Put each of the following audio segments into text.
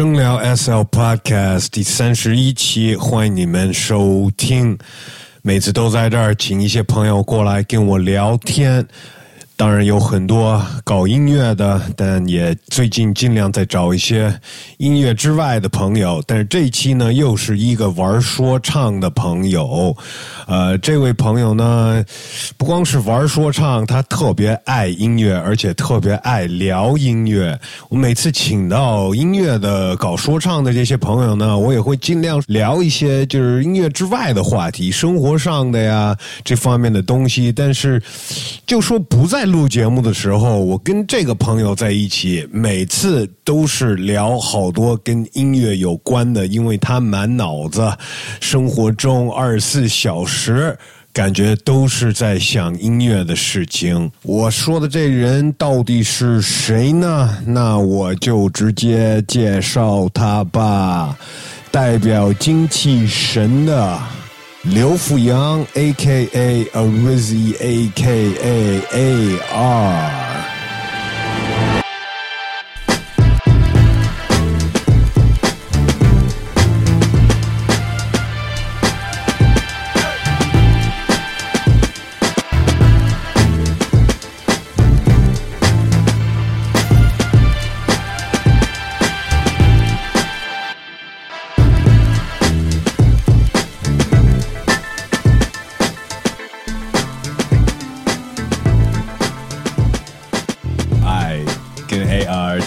声聊 SL Podcast 第三十一期，欢迎你们收听。每次都在这儿，请一些朋友过来跟我聊天。当然有很多搞音乐的，但也最近尽量在找一些音乐之外的朋友。但是这一期呢，又是一个玩说唱的朋友。呃，这位朋友呢，不光是玩说唱，他特别爱音乐，而且特别爱聊音乐。我每次请到音乐的搞说唱的这些朋友呢，我也会尽量聊一些就是音乐之外的话题，生活上的呀这方面的东西。但是就说不在。录节目的时候，我跟这个朋友在一起，每次都是聊好多跟音乐有关的，因为他满脑子，生活中二十四小时感觉都是在想音乐的事情。我说的这人到底是谁呢？那我就直接介绍他吧，代表精气神的。刘富阳，A.K.A. Arizzy，A.K.A. A.R.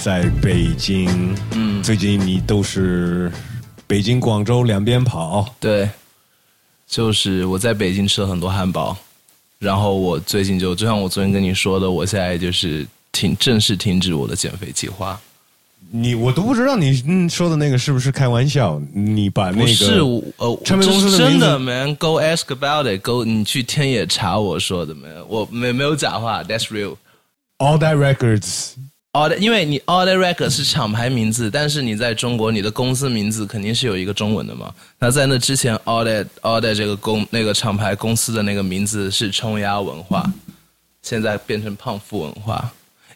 在北京，嗯，最近你都是北京、广州两边跑。对，就是我在北京吃了很多汉堡，然后我最近就就像我昨天跟你说的，我现在就是停正式停止我的减肥计划。你我都不知道你说的那个是不是开玩笑？你把那个是呃，真的，man，go ask about it，go，你去天野查我说的没？我没没有假话，that's real，all that records。All 因为你 All the Record 是厂牌名字，但是你在中国，你的公司名字肯定是有一个中文的嘛？那在那之前，All the All the 这个公那个厂牌公司的那个名字是冲压文化，现在变成胖富文化，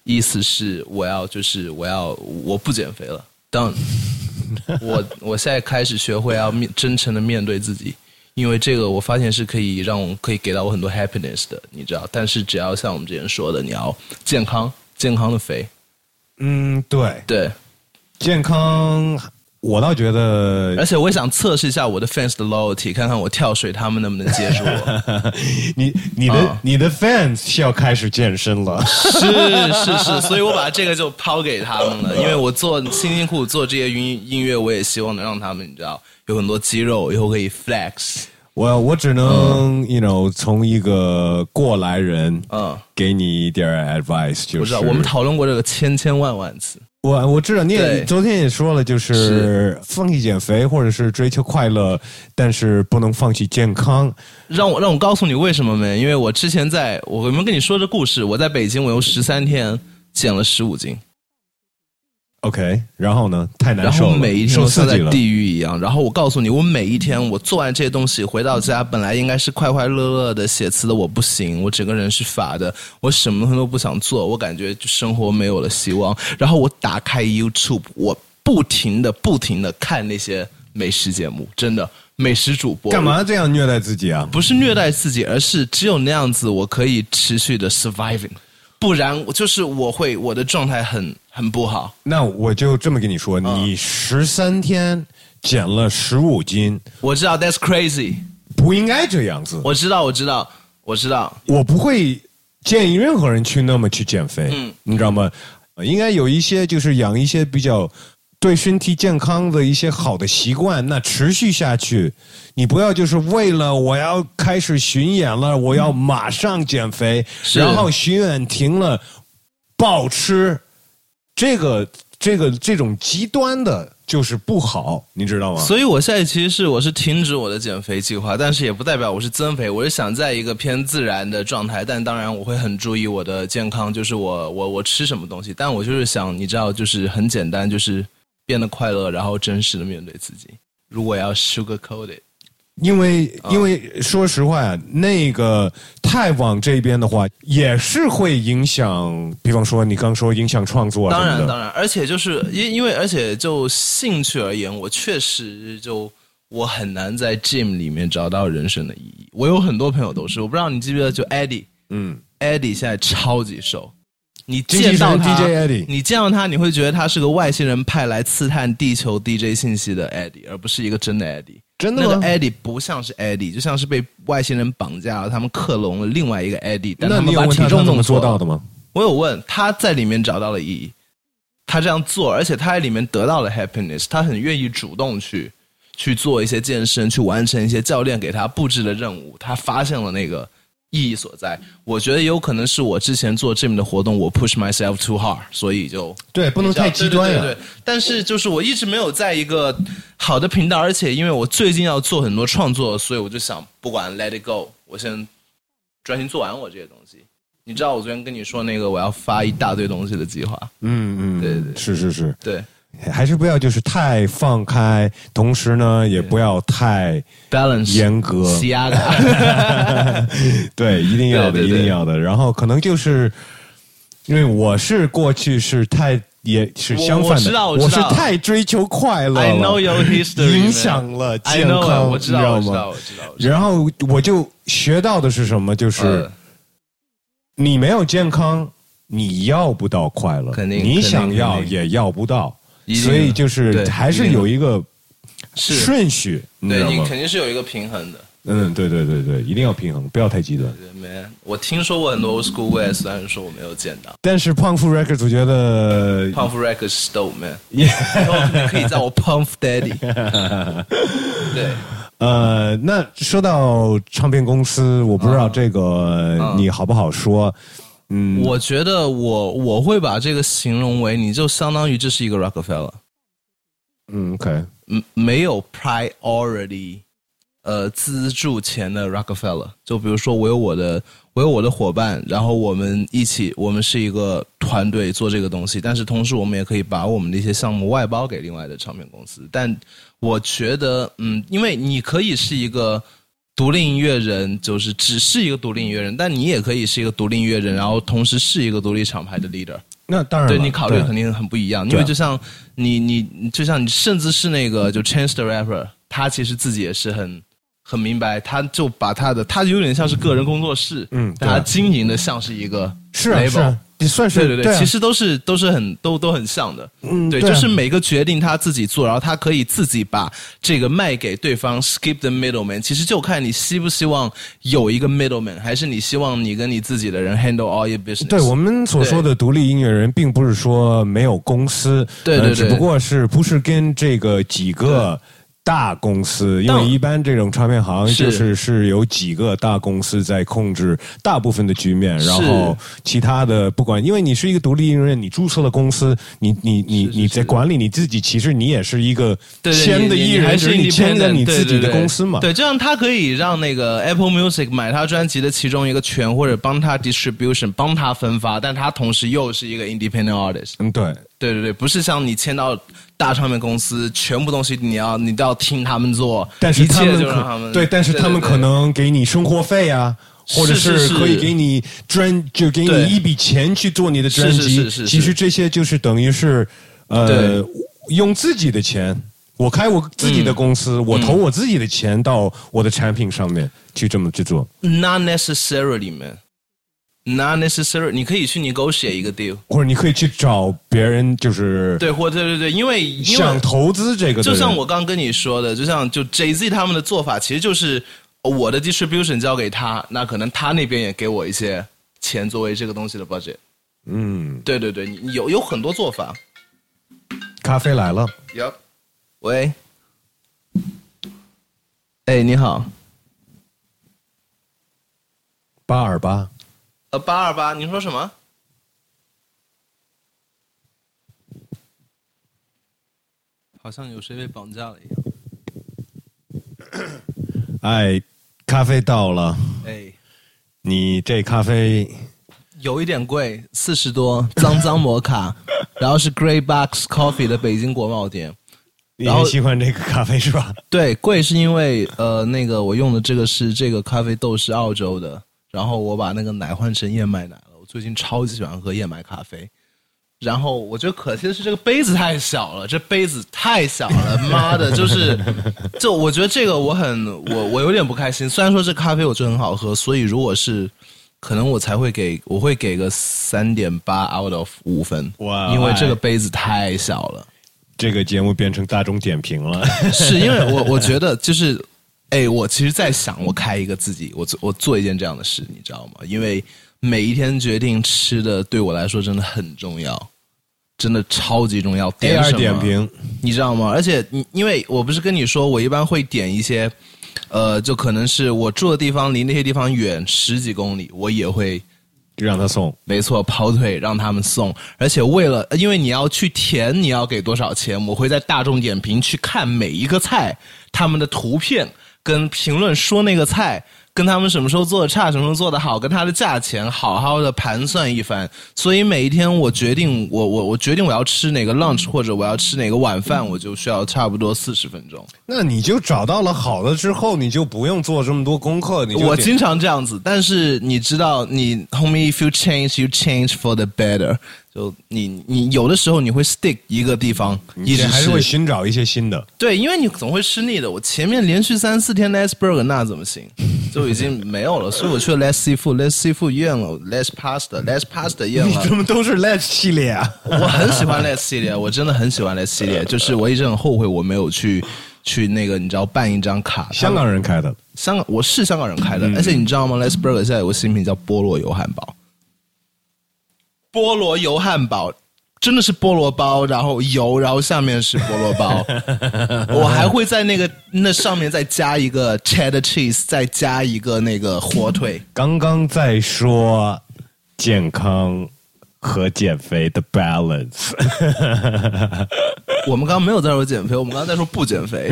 意思是我要就是我要我不减肥了，当 我我现在开始学会要面真诚的面对自己，因为这个我发现是可以让我可以给到我很多 happiness 的，你知道？但是只要像我们之前说的，你要健康健康的肥。嗯，对对，健康，我倒觉得，而且我也想测试一下我的 fans 的 loyalty，看看我跳水他们能不能接受我。你你的你的 fans 是要开始健身了，是是是，所以我把这个就抛给他们了，因为我做辛辛苦苦做这些音音乐，我也希望能让他们你知道有很多肌肉，以后可以 flex。我我只能，you know，从一个过来人，嗯，给你一点 advice，就是，我们讨论过这个千千万万次。我我知道，你也昨天也说了，就是放弃减肥或者是追求快乐，但是不能放弃健康。让我让我告诉你为什么没？因为我之前在我有没有跟你说这故事？我在北京，我用十三天减了十五斤。OK，然后呢？太难受了，然后每一天都像在地狱一样。然后我告诉你，我每一天我做完这些东西回到家，本来应该是快快乐乐的写词的，我不行，我整个人是乏的，我什么都不想做，我感觉就生活没有了希望。然后我打开 YouTube，我不停的不停的看那些美食节目，真的美食主播。干嘛这样虐待自己啊？不是虐待自己，而是只有那样子，我可以持续的 surviving。不然，就是我会我的状态很很不好。那我就这么跟你说，你十三天减了十五斤，我知道，That's crazy，不应该这样子。我知道，我知道，我知道。我不会建议任何人去那么去减肥，嗯，你知道吗？应该有一些就是养一些比较。对身体健康的一些好的习惯，那持续下去，你不要就是为了我要开始巡演了，我要马上减肥，然后巡演停了，暴吃，这个这个这种极端的，就是不好，你知道吗？所以我现在其实是我是停止我的减肥计划，但是也不代表我是增肥，我是想在一个偏自然的状态，但当然我会很注意我的健康，就是我我我吃什么东西，但我就是想，你知道，就是很简单，就是。变得快乐，然后真实的面对自己。如果要 sugar coated，因为因为说实话啊，那个太往这边的话，也是会影响，比方说你刚说影响创作啊当。然当然，而且就是因因为而且就兴趣而言，我确实就我很难在 gym 里面找到人生的意义。我有很多朋友都是，我不知道你记不记得，就 Eddie，嗯，Eddie 现在超级瘦，你见到他 DJ Eddie 你见到他，你会觉得他是个外星人派来刺探地球 DJ 信息的 Eddie，而不是一个真的 Eddie。真的吗那个 Eddie 不像是 Eddie，就像是被外星人绑架了，他们克隆了另外一个 Eddie，但那你们把体问他他怎么重弄做到的吗？我有问他在里面找到了意义，他这样做，而且他在里面得到了 happiness，他很愿意主动去去做一些健身，去完成一些教练给他布置的任务，他发现了那个意义所在。我觉得有可能是我之前做 gym 的活动，我 push myself too hard，所以就对，不能太极端呀、对对对。对但是就是我一直没有在一个好的频道，而且因为我最近要做很多创作，所以我就想不管 let it go，我先专心做完我这些东西。你知道我昨天跟你说那个我要发一大堆东西的计划，嗯嗯，对对。是是是，对还是不要就是太放开，同时呢也不要太，balance 严格。对，一定要的，一定要的。然后可能就是因为我是过去是太也是相反的，我是太追求快乐了 I know your history，影响了健康，我知道，你吗？我知道，？我知道，我知道。然后我就学到的是什么？就是呃你没有健康，你要不到快乐，你肯定你想要也要不到，所以就是还是有一个，顺序，你知道吗？对你肯定是有一个平衡的。嗯，对对对对，一定要平衡，不要太极端。对，man，我听说过很多 old school way，虽然说我没有见到。但是胖夫 Records 我觉得胖夫 record 是 dope man，也以后你可以叫我 Pump Daddy。对，呃，那说到唱片公司，我不知道这个你好不好说。嗯，我觉得我我会把这个形容为，你就相当于这是一个 Rockefeller，嗯，OK，嗯，没有 priority，呃，资助钱的 Rockefeller。就比如说，我有我的，我有我的伙伴，然后我们一起，我们是一个团队做这个东西，但是同时我们也可以把我们的一些项目外包给另外的唱片公司。但我觉得，嗯，因为你可以是一个。独立音乐人就是只是一个独立音乐人，但你也可以是一个独立音乐人，然后同时是一个独立厂牌的 leader。那当然，对你考虑肯定很不一样，因为就像你你就像你甚至是那个就 Chance the Rapper，他其实自己也是很很明白，他就把他的他有点像是个人工作室，嗯但他经营的像是一个是是啊，你算是对对对，啊其实都是都是很都都很像的，嗯对啊就是每个决定他自己做，然后他可以自己把这个卖给对方，skip the middleman。其实就看你希不希望有一个 middleman，还是你希望你跟你自己的人 handle all your business。对我们所说的独立音乐人，并不是说没有公司，对对对呃只不过是不是跟这个几个大公司，因为一般这种唱片行就是是有几个大公司在控制大部分的局面，然后其他的不管，因为你是一个独立音乐人，你注册了公司，你你你你在管理你自己，其实你也是一个签的艺人，是你签的你自己的对对对。公司嘛。对，这样他可以让那个 Apple Music 买他专辑的其中一个权，或者帮他 distribution，帮他分发，但他同时又是一个 independent artist。嗯，对，对对对，不是像你签到大唱片公司，全部东西你要你都要听他们做，但是他们可对，但是他们可能给你生活费啊，或者是是可以给你专，就给你一笔钱去做你的专辑。是是是其实这些就是等于是，呃，用自己的钱，我开我自己的公司，我投我自己的钱到我的产品上面去这么去做，Not necessarily man。Not necessarily，你可以去 negotiate 一个 deal，或者你可以去找别人，就是对，或对对对，因为想投资这个的就，像我刚跟你说的，就像就 Jay Z 他们的做法，其实就是我的 distribution 交给他，那可能他那边也给我一些钱作为这个东西的 budget。嗯，对对对，你有有很多做法。咖啡来了，Yep。喂，哎，你好，八二八，呃，八二八，你说什么？好像有谁被绑架了一样。哎，咖啡到了，哎，你这咖啡。有一点贵，四十多，脏脏摩卡，然后是 Grey Box Coffee 的北京国贸店。你很喜欢这个咖啡是吧？对，贵是因为呃，那个我用的这个是这个咖啡豆是澳洲的，然后我把那个奶换成燕麦奶了。我最近超级喜欢喝燕麦咖啡。然后我觉得可惜的是这个杯子太小了，这杯子太小了，妈的，就是，就我觉得这个我很我我有点不开心。虽然说这咖啡我觉得很好喝，所以如果是可能我才会给我会给个三点八 out of 五分，哇因为这个杯子太小了。这个节目变成大众点评了。是因为我我觉得就是，哎，我其实在想，我开一个自己，我做我做一件这样的事，你知道吗？因为每一天决定吃的对我来说真的很重要，真的超级重要。点什么点，评，你知道吗？而且你因为我不是跟你说，我一般会点一些，呃，就可能是我住的地方离那些地方远十几公里，我也会让他送。没错，跑腿让他们送，而且为了，因为你要去填，你要给多少钱，我会在大众点评去看每一个菜，他们的图片跟评论说那个菜。跟他们什么时候做的差，什么时候做的好，跟它的价钱好好的盘算一番。所以每一天我决定，我我我决定我要吃哪个 lunch 或者我要吃哪个晚饭，我就需要差不多四十分钟。那你就找到了好的之后，你就不用做这么多功课。你我经常这样子，但是你知道，你 homie if you change, you change for the better。就你你有的时候你会 stick 一个地方，一直还是会寻找一些新的。对，因为你总会吃腻的。我前面连续三四天 less burger 那怎么行？就已经没有了，所以我去了 less seafood，less seafood 厌了，less pasta，less pasta 厌了。你怎么都是 Let's 系列啊？我很喜欢 less 系列，我真的很喜欢 less 系列，就是我一直很后悔我没有去去那个你知道办一张卡。香港人开的，香港我是香港人开的，而且你知道吗？Let's Burger 现在有个新品叫菠萝油汉堡，菠萝油汉堡真的是菠萝包，然后油，然后下面是菠萝包，我还会在那个那上面再加一个 cheddar cheese，再加一个那个火腿。刚刚在说健康和减肥的 balance，我们刚刚没有在说减肥，我们刚刚在说不减肥。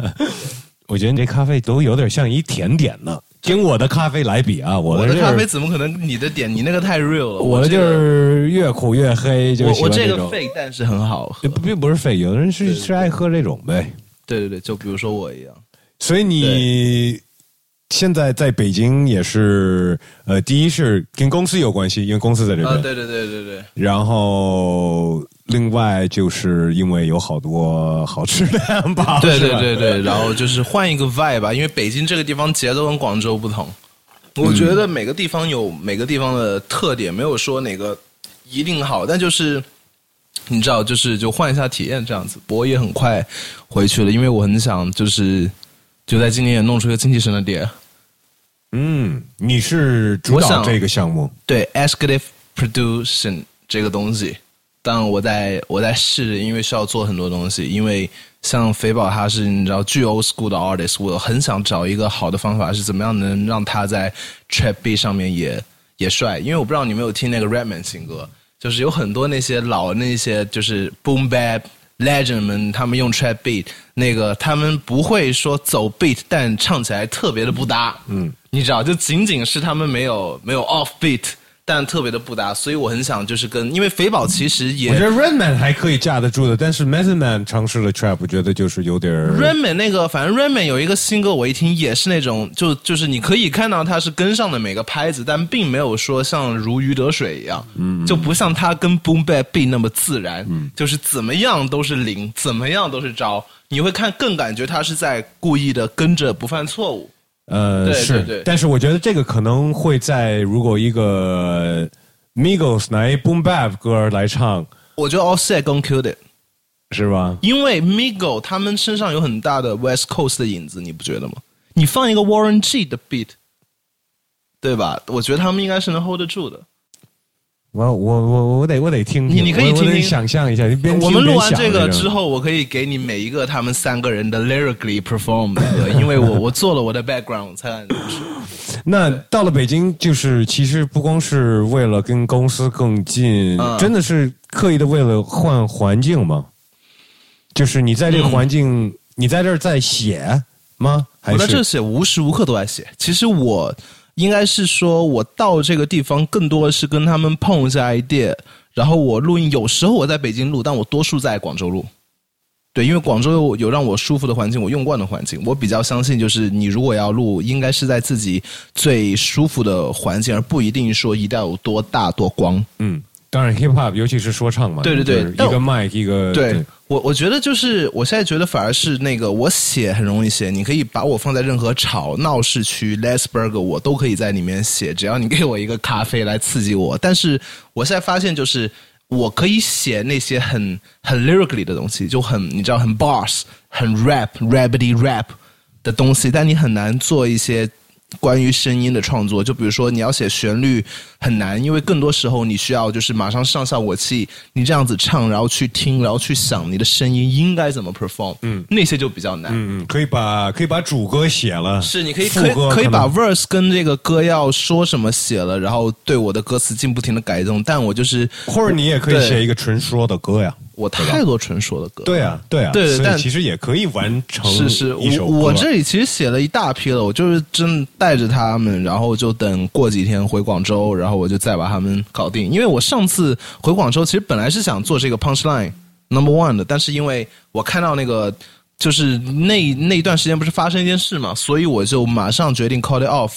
我觉得你这咖啡都有点像一甜点呢。跟我的咖啡来比啊，我我的咖啡怎么可能你的点？你那个太 real 了。我的就是越苦越黑，就我我这个喜欢种。fake，但是很好喝。并不是废，有的人是是爱喝这种呗。对对对，就比如说我一样。所以你现在在北京也是，呃，第一是跟公司有关系，因为公司在这边。啊，对对对对对。然后另外就是因为有好多好吃的汉堡，对对对对，然后就是换一个 vibe 吧，因为北京这个地方节奏跟广州不同。我觉得每个地方有每个地方的特点，没有说哪个一定好，但就是你知道，就是就换一下体验这样子。不过也很快回去了，因为我很想就是就在今年也弄出一个精气神的碟。嗯，你是主导这个项目，对 executive production 这个东西，但我在我在试，因为需要做很多东西。因为像肥宝他是你知道巨 old school 的 artist，我很想找一个好的方法，是怎么样能让他在 trap beat 上面也也帅。因为我不知道你有没有听那个 Rapman 新歌，就是有很多那些老那些就是 boom bap。Legend 们他们用 trap beat，那个他们不会说走 beat，但唱起来特别的不搭。嗯，你知道，就仅仅是他们没有没有 off beat，但特别的不搭，所以我很想就是跟，因为肥宝其实也我觉得 Redman 还可以架得住的，但是 Method Man 尝试了 Trap，我觉得就是有点 Redman 那个，反正 Redman 有一个新歌，我一听也是那种，就就是你可以看到他是跟上的每个拍子，但并没有说像如鱼得水一样，嗯，就不像他跟 Boom Bap Beat 那么自然，嗯，就是怎么样都是零，怎么样都是招，你会看更感觉他是在故意的跟着不犯错误。呃是但是我觉得这个可能会在如果一个 Migos 拿一 Boom Bap 歌来唱，我觉得 All Set 更 it，是吧？因为 Migos 他们身上有很大的 West Coast 的影子，你不觉得吗？你放一个 Warren G 的 beat，对吧？我觉得他们应该是能 hold 得住的。我我我我得我得听听，你你可以听听想象一下，你边听我们录完这个之后，我可以给你每一个他们三个人的 lyrically perform 的歌，因为我我做了我的 background 才敢说。那到了北京，就是其实不光是为了跟公司更近，嗯真的是刻意的为了换环境吗？就是你在这个环境，你在这儿在写吗？还我在这写，无时无刻都在写。其实我应该是说，我到这个地方更多的是跟他们碰一下 idea，然后我录音。有时候我在北京录，但我多数在广州录。对，因为广州有有让我舒服的环境，我用惯的环境，我比较相信，就是你如果要录，应该是在自己最舒服的环境，而不一定说一定要有多大多光。嗯，当然 hip hop 尤其是说唱嘛，对对对就是一但个麦一个对我，我觉得就是我现在觉得反而是那个我写很容易写，你可以把我放在任何吵闹市区，Lesberg 我都可以在里面写，只要你给我一个咖啡来刺激我。但是我现在发现就是我可以写那些很很 lyrically 的东西，就很你知道很 bars、很 rap、rabbity rap 的东西，但你很难做一些。关于声音的创作，就比如说你要写旋律很难，因为更多时候你需要就是马上上效果器，你这样子唱，然后去听，然后去想你的声音应该怎么 perform，嗯，那些就比较难。嗯嗯，可以把可以把主歌写了，是，你可以可以可以把 verse 跟这个歌要说什么写了，然后对我的歌词进不停的改动，但我就是或者你也可以写一个纯说的歌呀。我太多纯说的歌，对啊，对啊，所以对但其实也可以完成是是，一首歌。我我这里其实写了一大批了，我就是真带着他们，然后就等过几天回广州，然后我就再把他们搞定。因为我上次回广州，其实本来是想做这个 punchline number one 的，但是因为我看到那个就是那那一段时间不是发生一件事嘛，所以我就马上决定 call it off。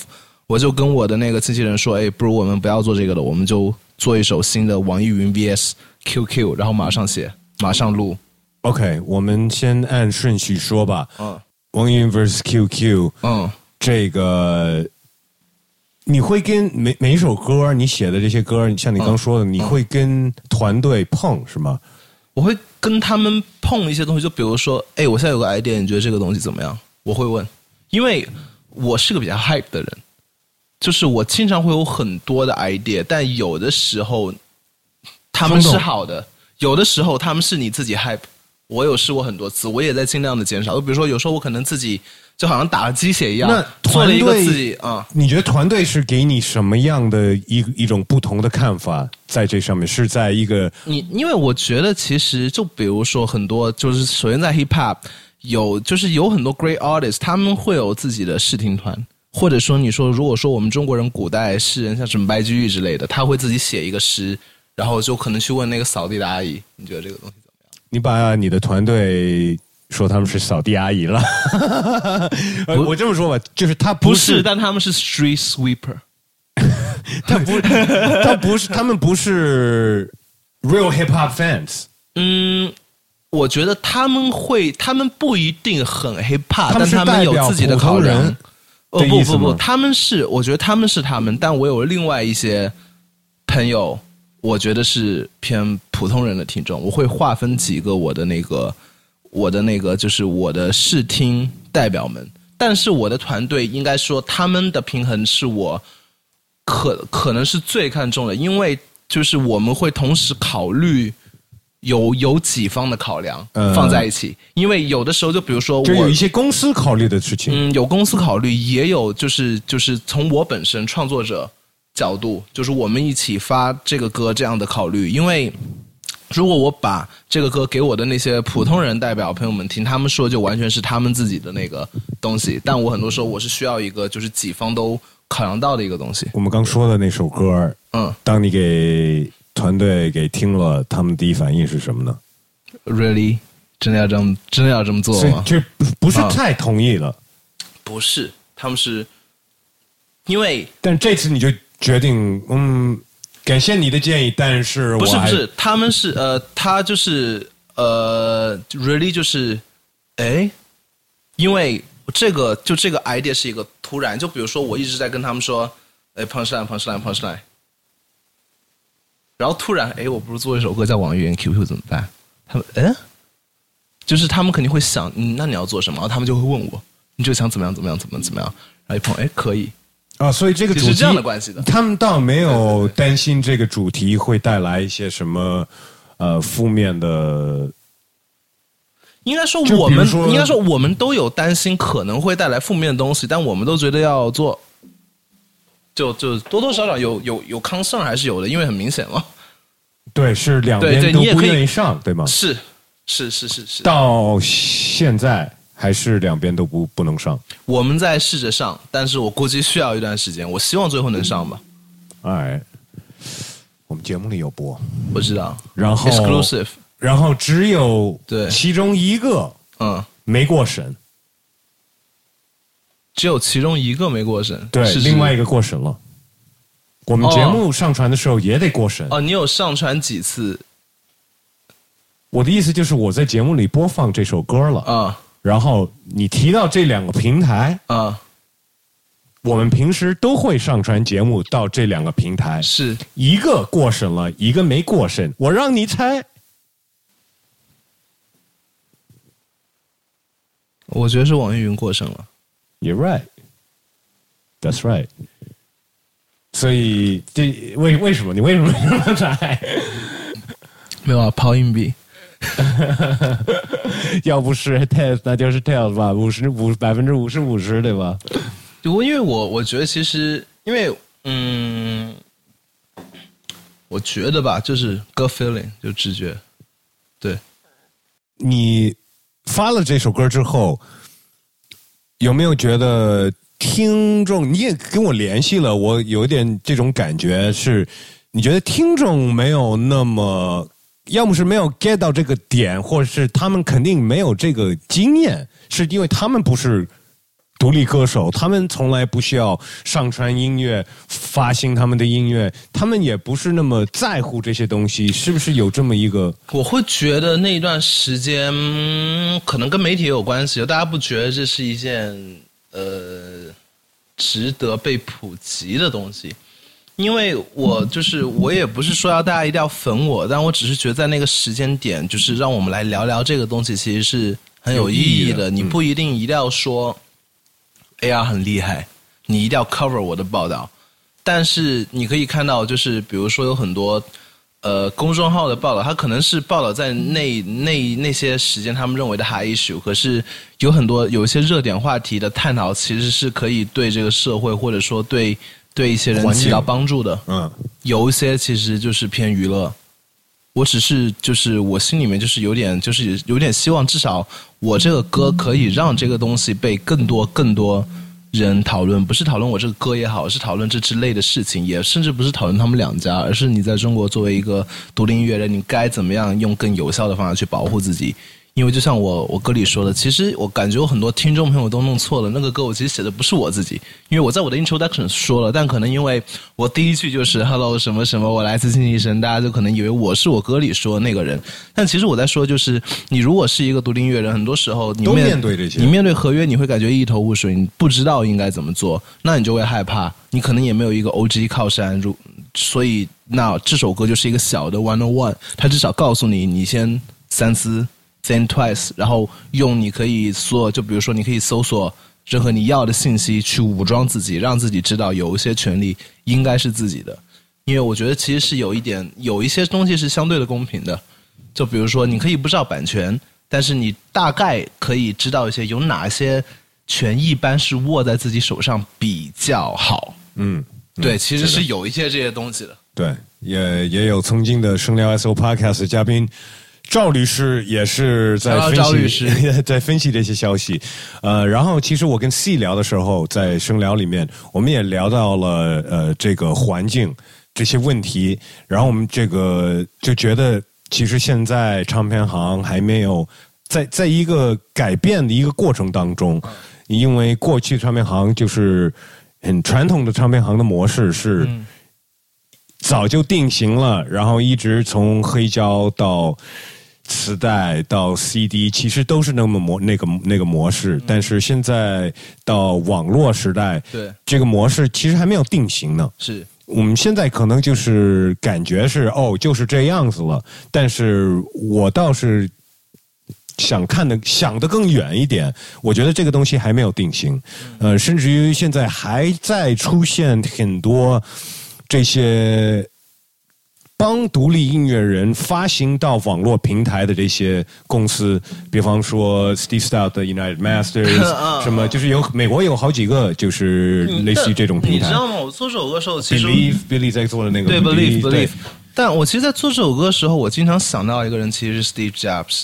我就跟我的那个经纪人说，哎，不如我们不要做这个了，我们就做一首新的网易云 VS QQ，然后马上写，马上录。OK，我们先按顺序说吧。嗯网易云 vs QQ 嗯。这个，你会跟每每一首歌你写的这些歌，像你刚说的，你会跟团队碰是吗？我会跟他们碰一些东西，就比如说，哎，我现在有个 idea，你觉得这个东西怎么样？我会问，因为我是个比较 hype 的人，就是我经常会有很多的 idea，但有的时候他们是好的，有的时候他们是你自己 hype。我有试过很多次，我也在尽量的减少。就比如说，有时候我可能自己就好像打了鸡血一样那，做了一个团队自己啊。你觉得团队是给你什么样的一一种不同的看法在这上面？是在一个你因为我觉得其实就比如说很多就是首先在 hip hop 有就是有很多 great artists，他们会有自己的试听团，或者说你说如果说我们中国人古代诗人像什么白居易之类的，他会自己写一个诗，然后就可能去问那个扫地的阿姨，你觉得这个东西怎么样？你把你的团队说他们是扫地阿姨了，呃我这么说吧，就是他不是是，但他们是 street sweeper。他不，他不是，他们不是 real hip hop fans，嗯，我觉得他们会，他们不一定很 hip hop，但他们有自己的考量人。哦不不不，他们是，我觉得他们是他们，但我有另外一些朋友，我觉得是偏普通人的听众，我会划分几个我的那个，我的那个就是我的视听代表们，但是我的团队应该说他们的平衡是我可可能是最看重的，因为就是我们会同时考虑。有有几方的考量嗯放在一起，因为有的时候就比如说我就有一些公司考虑的事情。嗯，有公司考虑，也有就是就是从我本身创作者角度，就是我们一起发这个歌这样的考虑。因为 如果我把这个歌给我的那些普通人代表朋友们听，他们说就完全是他们自己的那个东西，但我很多时候我是需要一个就是几方都考量到的一个东西。我们刚说的那首歌，嗯当你给团队给听了，他们第一反应是什么呢？，really 真的要这么真的要这么做吗？就不不是啊太同意了，不是，他们是因为但这次你就决定，嗯，感谢你的建议，但是我不是不是，他们是呃，他就是呃，really 就是，哎，因为这个就这个 idea 是一个突然，就比如说我一直在跟他们说，哎，punchline punchline punchline，然后突然哎，我不是做一首歌叫《网易云 QQ》怎么办？他们嗯，就是他们肯定会想，嗯，那你要做什么？然后他们就会问我，你就想怎么样怎么样怎么怎么样？然后一碰，哎，可以，啊，所以这个主题是这样的关系的。他们倒没有担心这个主题会带来一些什么呃负面的，应该说我们说应该说我们都有担心可能会带来负面的东西，但我们都觉得要做，就就多多少少有有有 concern 还是有的，因为很明显嘛。对，是两对边都不愿意上，对吗？是是是是是，到现在还是两边都不不能上。我们在试着上，但是我估计需要一段时间，我希望最后能上吧。哎，我们节目里有播，我知道。然后，exclusive，然后只有对其中一个嗯，没过审，只有其中一个没过审，对，是另外一个过审了。我们节目上传的时候也得过审。哦，你有上传几次？我的意思就是我在节目里播放这首歌了，啊然后你提到这两个平台，啊？我们平时都会上传节目到这两个平台，是一个过审了，一个没过审。我让你猜，我觉得是网易云过审了。You're right. That's right. 所以这为为什么你为什么这么猜？没有啊，抛硬币。要不是 test，那就是 test 吧，五十五百分之五十五十，对吧？我因为我我觉得其实因为嗯，我觉得吧，就是 gut feeling 就直觉，对，你发了这首歌之后，有没有觉得听众？你也跟我联系了，我有点这种感觉是，你觉得听众没有那么，要么是没有 get 到这个点，或者是他们肯定没有这个经验，是因为他们不是。独立歌手，他们从来不需要上传音乐、发行他们的音乐，他们也不是那么在乎这些东西，是不是有这么一个？我会觉得那一段时间、可能跟媒体也有关系，大家不觉得这是一件呃值得被普及的东西。因为我就是我也不是说要大家一定要粉我，但我只是觉得在那个时间点，就是让我们来聊聊这个东西，其实是很有意义的。你不一定一定要说 AR 很厉害，你一定要 cover 我的报道，但是你可以看到，就是比如说有很多呃公众号的报道，它可能是报道在那那那些时间他们认为的 high issue，可是有很多有一些热点话题的探讨，其实是可以对这个社会或者说对对一些人起到帮助的。嗯，有一些其实就是偏娱乐。我只是就是我心里面就是有点就是有点希望，至少我这个歌可以让这个东西被更多更多人讨论，不是讨论我这个歌也好，是讨论这之类的事情，也甚至不是讨论他们两家，而是你在中国作为一个独立音乐人，你该怎么样用更有效的方法去保护自己。因为就像我我歌里说的，其实我感觉有很多听众朋友都弄错了，那个歌我其实写的不是我自己，因为我在我的 introduction 说了，但可能因为我第一句就是 hello 什么什么，我来自星期神，大家就可能以为我是我歌里说的那个人，但其实我在说就是，你如果是一个独立音乐人，很多时候你都面面对这些。你面对合约，你会感觉一头雾水，你不知道应该怎么做，那你就会害怕，你可能也没有一个 OG 靠山，如所以那这首歌就是一个小的 one on one，它至少告诉你，你先三思，think twice，然后用你可以说，就比如说你可以搜索任何你要的信息去武装自己，让自己知道有一些权利应该是自己的，因为我觉得其实是有一点，有一些东西是相对的公平的，就比如说你可以不知道版权，但是你大概可以知道一些有哪些权一般是握在自己手上比较好。嗯，对，其实是有一些这些东西的。对，也也有曾经的声聊 SO Podcast 嘉宾赵律师也是在分析赵律师 在分析这些消息。呃，然后其实我跟 C 聊的时候，在声聊里面，我们也聊到了呃这个环境这些问题，然后我们这个就觉得，其实现在唱片行还没有在在一个改变的一个过程当中，因为过去唱片行就是很传统的唱片行的模式是。早就定型了，然后一直从黑胶到磁带到 CD，其实都是那么模那个那个模式。但是现在到网络时代，对，这个模式其实还没有定型呢。是我们现在可能就是感觉是哦，就是这样子了。但是我倒是想看的想的更远一点，我觉得这个东西还没有定型，呃，甚至于现在还在出现很多这些帮独立音乐人发行到网络平台的这些公司，比方说 Steve Stout 的 United Masters，什么就是有美国有好几个就是类似于这种平台你知。道吗？我做这首歌的时候，其实 Believe Billy 在做的那个对 believe believe，但我其实，在做这首歌的时候，我经常想到一个人，其实是 Steve Jobs。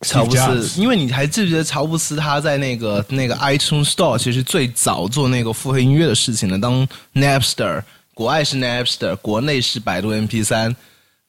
乔布斯，因为你还记不记得乔布斯他在那个那个 iTunes Store 其实最早做那个付费音乐的事情呢？当 Napster，国外是 Napster，国内是百度 MP 三。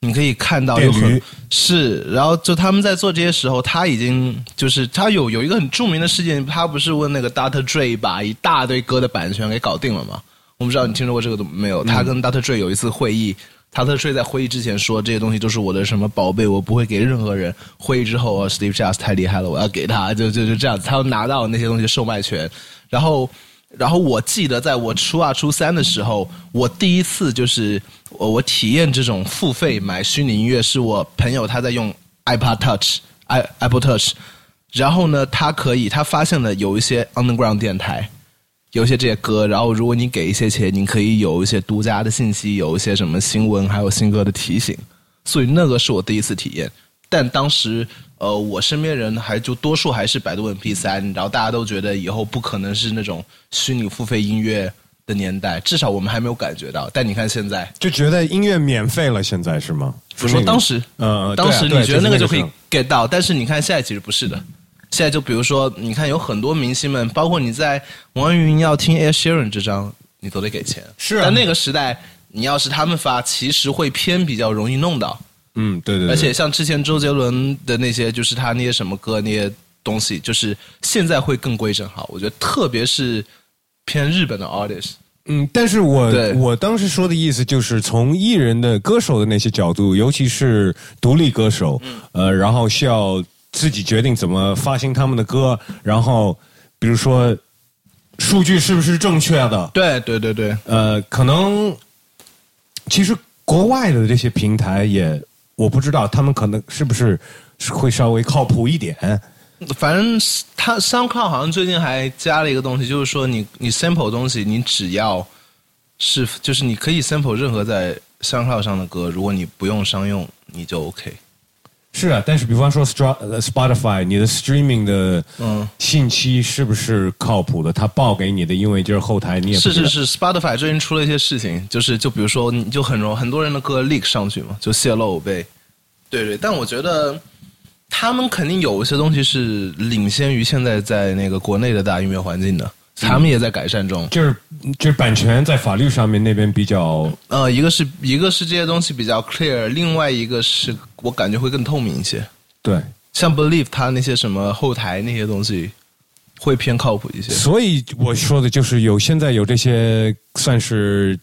你可以看到有很是，然后就他们在做这些时候，他已经就是他有有一个很著名的事件，他不是问那个 Dr. Dre 把一大堆歌的版权给搞定了吗？我不知道你听说过这个没有？他跟 Dr. Dre 有一次会议。Dr. Dre 在会议之前说这些东西都是我的什么宝贝，我不会给任何人。会议之后啊，Steve Jobs 太厉害了，我要给他，就就就这样子，他要拿到那些东西的售卖权。然后，然后我记得在我初二、初三的时候，我第一次就是我我体验这种付费买虚拟音乐，是我朋友他在用 iPod Touch、i Apple Touch，然后呢，他可以他发现了有一些 underground 电台。有一些这些歌，然后如果你给一些钱，你可以有一些独家的信息，有一些什么新闻，还有新歌的提醒。所以那个是我第一次体验。但当时，呃，我身边人还就多数还是百度 MP 三，然后大家都觉得以后不可能是那种虚拟付费音乐的年代，至少我们还没有感觉到。但你看现在，就觉得音乐免费了，现在是吗？我说当时，呃，当时你觉得那个就可以 get 到，但是你看现在其实不是的。现在就比如说，你看有很多明星们，包括你在网易云要听 Air Sheeran 这张，你都得给钱。是啊但那个时代，你要是他们发，其实会偏比较容易弄到。嗯，对对对，而且像之前周杰伦的那些，就是他那些什么歌那些东西，就是现在会更规整好。我觉得特别是偏日本的 artist，嗯，但是我我当时说的意思就是从艺人的歌手的那些角度，尤其是独立歌手，嗯。呃，然后需要自己决定怎么发行他们的歌，然后比如说数据是不是正确的，对对对对，呃，可能其实国外的这些平台也我不知道他们可能是不是会稍微靠谱一点，反正他 SoundCloud 好像最近还加了一个东西，就是说你你 sample 东西，你只要是就是你可以 sample 任何在商号上的歌，如果你不用商用，你就 OK。是啊，但是比方说，str 呃，Spotify 你的 streaming 的嗯信息是不是靠谱的？他报给你的，因为就是后台你也是是是，Spotify 最近出了一些事情，就是就比如说，你就很容很多人的歌 leak 上去嘛，就泄露被，对对。但我觉得他们肯定有一些东西是领先于现在在那个国内的大音乐环境的，他们也在改善中。就是就是版权在法律上面那边比较呃，一个是一个是这些东西比较 clear，另外一个是我感觉会更透明一些。对，像 Believe 它那些什么后台那些东西，会偏靠谱一些。所以我说的就是有现在有这些算是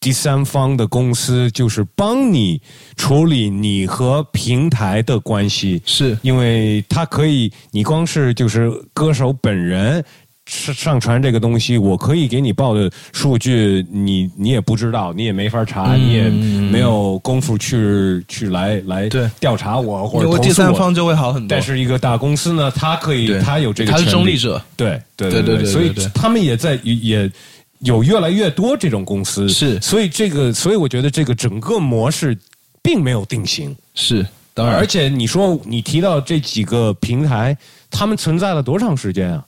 第三方的公司，就是帮你处理你和平台的关系，是因为它可以，你光是就是歌手本人。上上传这个东西，我可以给你报的数据，你你也不知道，你也没法查，你也没有功夫去去来来对调查我或者我。第三方就会好很多。但是一个大公司呢，它可以，对。它有这个，它是中立，者，对对对对对所以他们也在也有越来越多这种公司，是。所以这个，所以我觉得这个整个模式并没有定型，是当然。而且你说你提到这几个平台，他们存在了多长时间啊？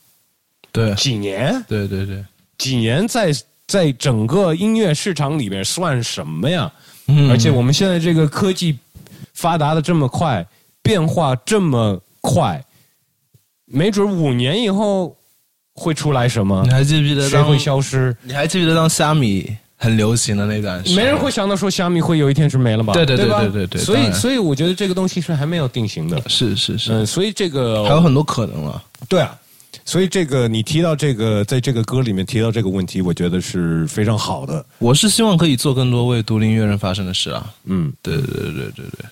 对几年？对对对，几年在在整个音乐市场里面算什么呀？嗯而且我们现在这个科技发达的这么快，变化这么快，没准五年以后会出来什么你？还记不记得当谁会消失？你还记不记得当虾米很流行的那段时候？没人会想到说虾米会有一天是没了吧？对对对吧对对对所以所以我觉得这个东西是还没有定型的。是是是，嗯，所以这个还有很多可能啊。对啊，所以这个你提到这个，在这个歌里面提到这个问题，我觉得是非常好的。我是希望可以做更多为独立音乐人发生的事啊。嗯对对对对对对，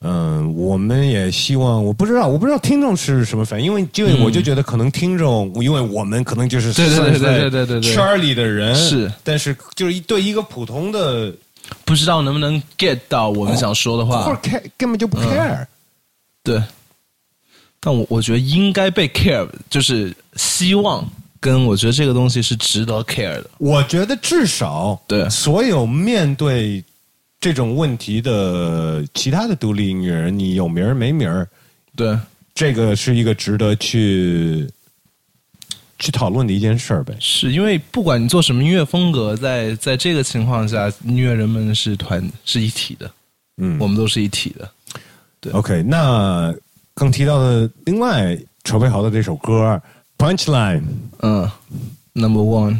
嗯，我们也希望，我不知道，我不知道听众是什么反应，因为因为我就觉得可能听众，因为我们可能就是对对对对对对对对圈儿里的人是，但是就是一对一个普通的，不知道能不能 get 到我们想说的话。或者 care 根本就不 care。对，但我我觉得应该被 care，就是希望跟我觉得这个东西是值得 care 的。我觉得至少对所有面对这种问题的其他的独立音乐人，你有名儿没名儿，对，这个是一个值得去去讨论的一件事儿呗。是因为不管你做什么音乐风格，在在这个情况下，音乐人们是团是一体的，嗯我们都是一体的。对 OK，那刚提到的另外筹备好的这首歌《Punchline》，嗯，Number One，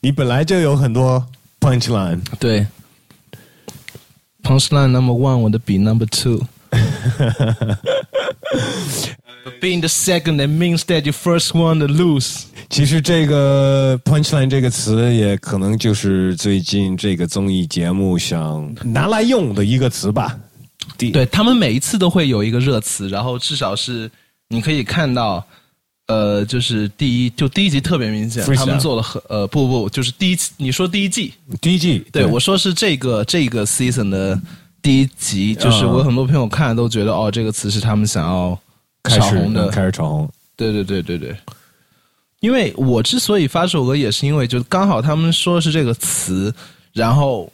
你本来就有很多 Punchline，对，Punchline number one，我的比 number two。But being the second, that means that you first want to lose。其实这个 punchline 这个词也可能就是最近这个综艺节目想拿来用的一个词吧。对他们每一次都会有一个热词，然后至少是你可以看到，呃，就是第一就第一集特别明显，他们做了很呃不不就是第一你说第一季，第一季，对我说是这个这个 season 的第一集，就是嗯我有很多朋友看都觉得哦，这个词是他们想要开始炒红的，开始炒红。对对对对对。因为我之所以发这首歌，也是因为就刚好他们说的是这个词，然后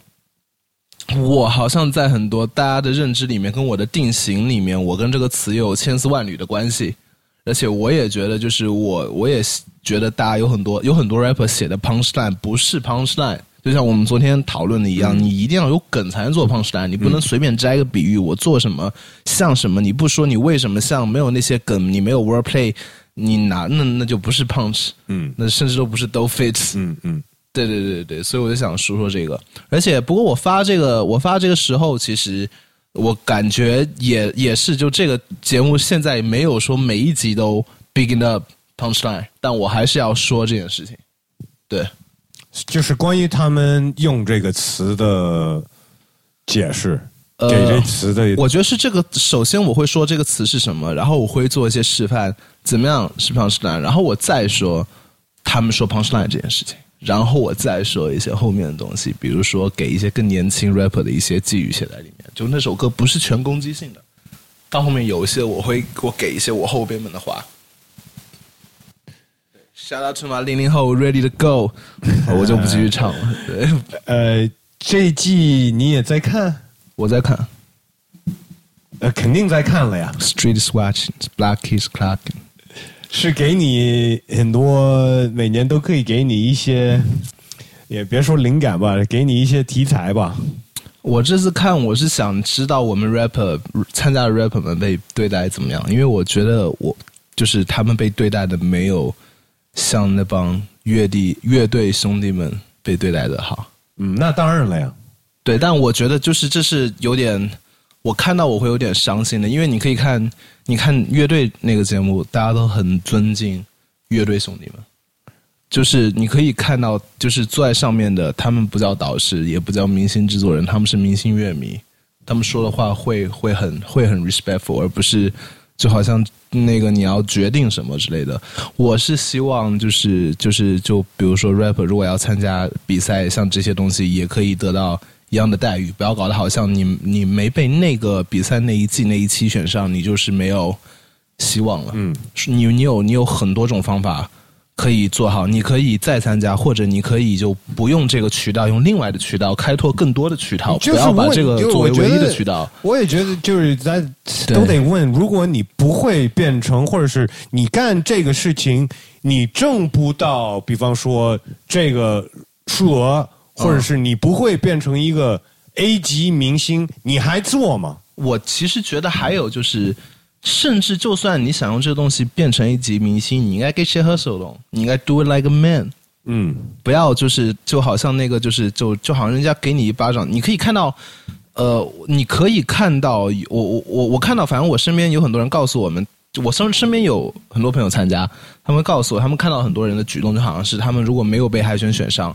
我好像在很多大家的认知里面，跟我的定型里面，我跟这个词有千丝万缕的关系。而且我也觉得，就是我我也觉得大家有很多有很多 rapper 写的 punchline 不是 punchline，就像我们昨天讨论的一样，你一定要有梗才能做 punchline，你不能随便摘个比喻，我做什么像什么，你不说你为什么像，没有那些梗，你没有 wordplay，你拿那那就不是 punch，嗯。那甚至都不是 do fits，嗯嗯，对对对对，所以我就想说说这个。而且，不过我发这个，我发这个时候，其实我感觉也也是，就这个节目现在没有说每一集都 begin up punchline，但我还是要说这件事情。对，就是关于他们用这个词的解释，呃给这词的我觉得是这个。首先我会说这个词是什么，然后我会做一些示范，怎么样是 punchline，然后我再说他们说 punchline 这件事情，然后我再说一些后面的东西，比如说给一些更年轻 rapper 的一些寄语写在里面。就那首歌不是全攻击性的，到后面有一些我会我给一些我后辈们的话。Shout out to my 零零后 ready to go，我就不继续唱了。对，呃，这一季你也在看？我在看呃，肯定在看了呀。Street is watching, Black is clocking。是给你很多，每年都可以给你一些，也别说灵感吧，给你一些题材吧。我这次看，我是想知道我们 rapper 参加的 rapper 们被对待怎么样，因为我觉得我就是他们被对待的没有像那帮乐弟乐队兄弟们被对待的好。嗯，那当然了呀。对，但我觉得就是这是有点，我看到我会有点伤心的，因为你可以看，你看乐队那个节目，大家都很尊敬乐队兄弟们，就是你可以看到，就是坐在上面的，他们不叫导师，也不叫明星制作人，他们是明星乐迷，他们说的话会会很会很 respectful，而不是就好像那个你要决定什么之类的。我是希望就是就是就比如说 rapper 如果要参加比赛，像这些东西也可以得到一样的待遇，不要搞得好像你你没被那个比赛那一季那一期选上，你就是没有希望了。嗯，你你有你有很多种方法。可以做好，你可以再参加，或者你可以就不用这个渠道，用另外的渠道开拓更多的渠道，就是不要把这个作为唯一的渠道。我也觉得，就是咱对都得问，如果你不会变成，或者是你干这个事情，你挣不到，比方说这个数额，或者是你不会变成一个 A 级明星，你还做吗？我其实觉得还有就是，甚至就算你想用这个东西变成一级明星，你应该 get shit hustle 的，你应该 do it like a man，嗯，不要就是就好像那个就是就就好像人家给你一巴掌，你可以看到，呃，你可以看到我我我我看到，反正我身边有很多人告诉我们。我身身边有很多朋友参加，他们告诉我，他们看到很多人的举动，就好像是他们如果没有被海选选上，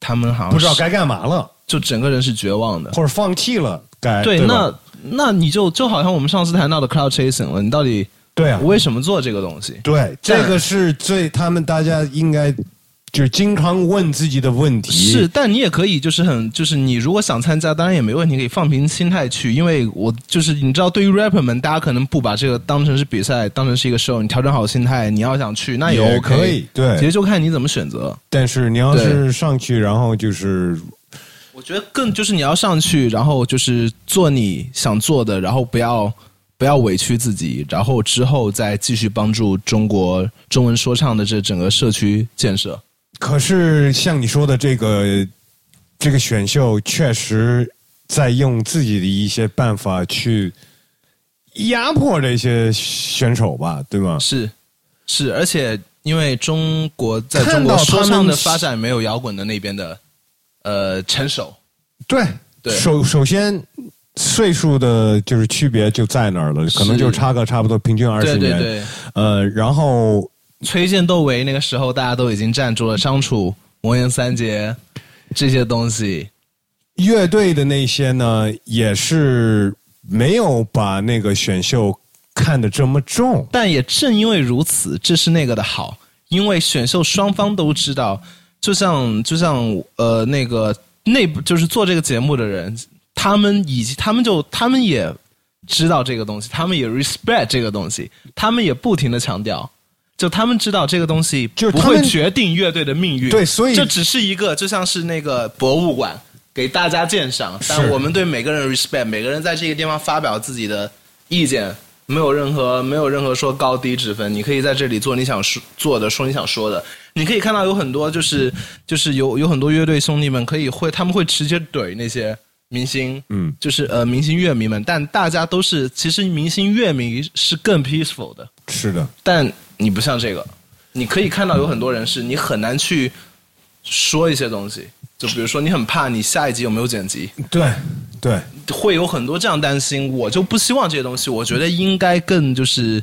他们好像不知道该干嘛了，就整个人是绝望的。或者放弃了，该对，吧那那你就就好像我们上次谈到的 cloud chasing 了，你到底对啊，为什么做这个东西？对，这个是最他们大家应该就是经常问自己的问题。是，但你也可以就是很就是你如果想参加，当然也没问题，可以放平心态去，因为我就是你知道，对于 rapper 们，大家可能不把这个当成是比赛，当成是一个 show，你调整好心态，你要想去，那也 OK，可以对其实就看你怎么选择。但是你要是上去，然后就是我觉得更就是你要上去，然后就是做你想做的，然后不要不要委屈自己，然后之后再继续帮助中国中文说唱的这整个社区建设。可是像你说的这个这个选秀，确实在用自己的一些办法去压迫这些选手吧，对吗？是是，而且因为中国在中国说唱的发展没有摇滚的那边的呃成熟，对对首首先岁数的就是区别就在那儿了，可能就差个差不多平均二十年。对对对，呃，然后崔健、窦唯那个时候大家都已经站住了，张楚、魔岩三杰这些东西，乐队的那些呢，也是没有把那个选秀看得这么重。但也正因为如此，这是那个的好，因为选秀双方都知道，就像就像呃那个内部就是做这个节目的人，他们以及他们就他们也知道这个东西，他们也 respect 这个东西，他们也不停的强调。就他们知道这个东西不会决定乐队的命运，对所以这只是一个就像是那个博物馆给大家鉴赏，但我们对每个人 respect，每个人在这个地方发表自己的意见，没有任何没有任何说高低之分，你可以在这里做你想说做的，说你想说的。你可以看到有很多就是就是有有很多乐队兄弟们可以会他们会直接怼那些明星，嗯，就是呃明星乐迷们，但大家都是其实明星乐迷是更 peaceful 的，是的，但你不像这个，你可以看到有很多人是你很难去说一些东西，就比如说你很怕你下一集有没有剪辑，对对，会有很多这样担心。我就不希望这些东西，我觉得应该更就是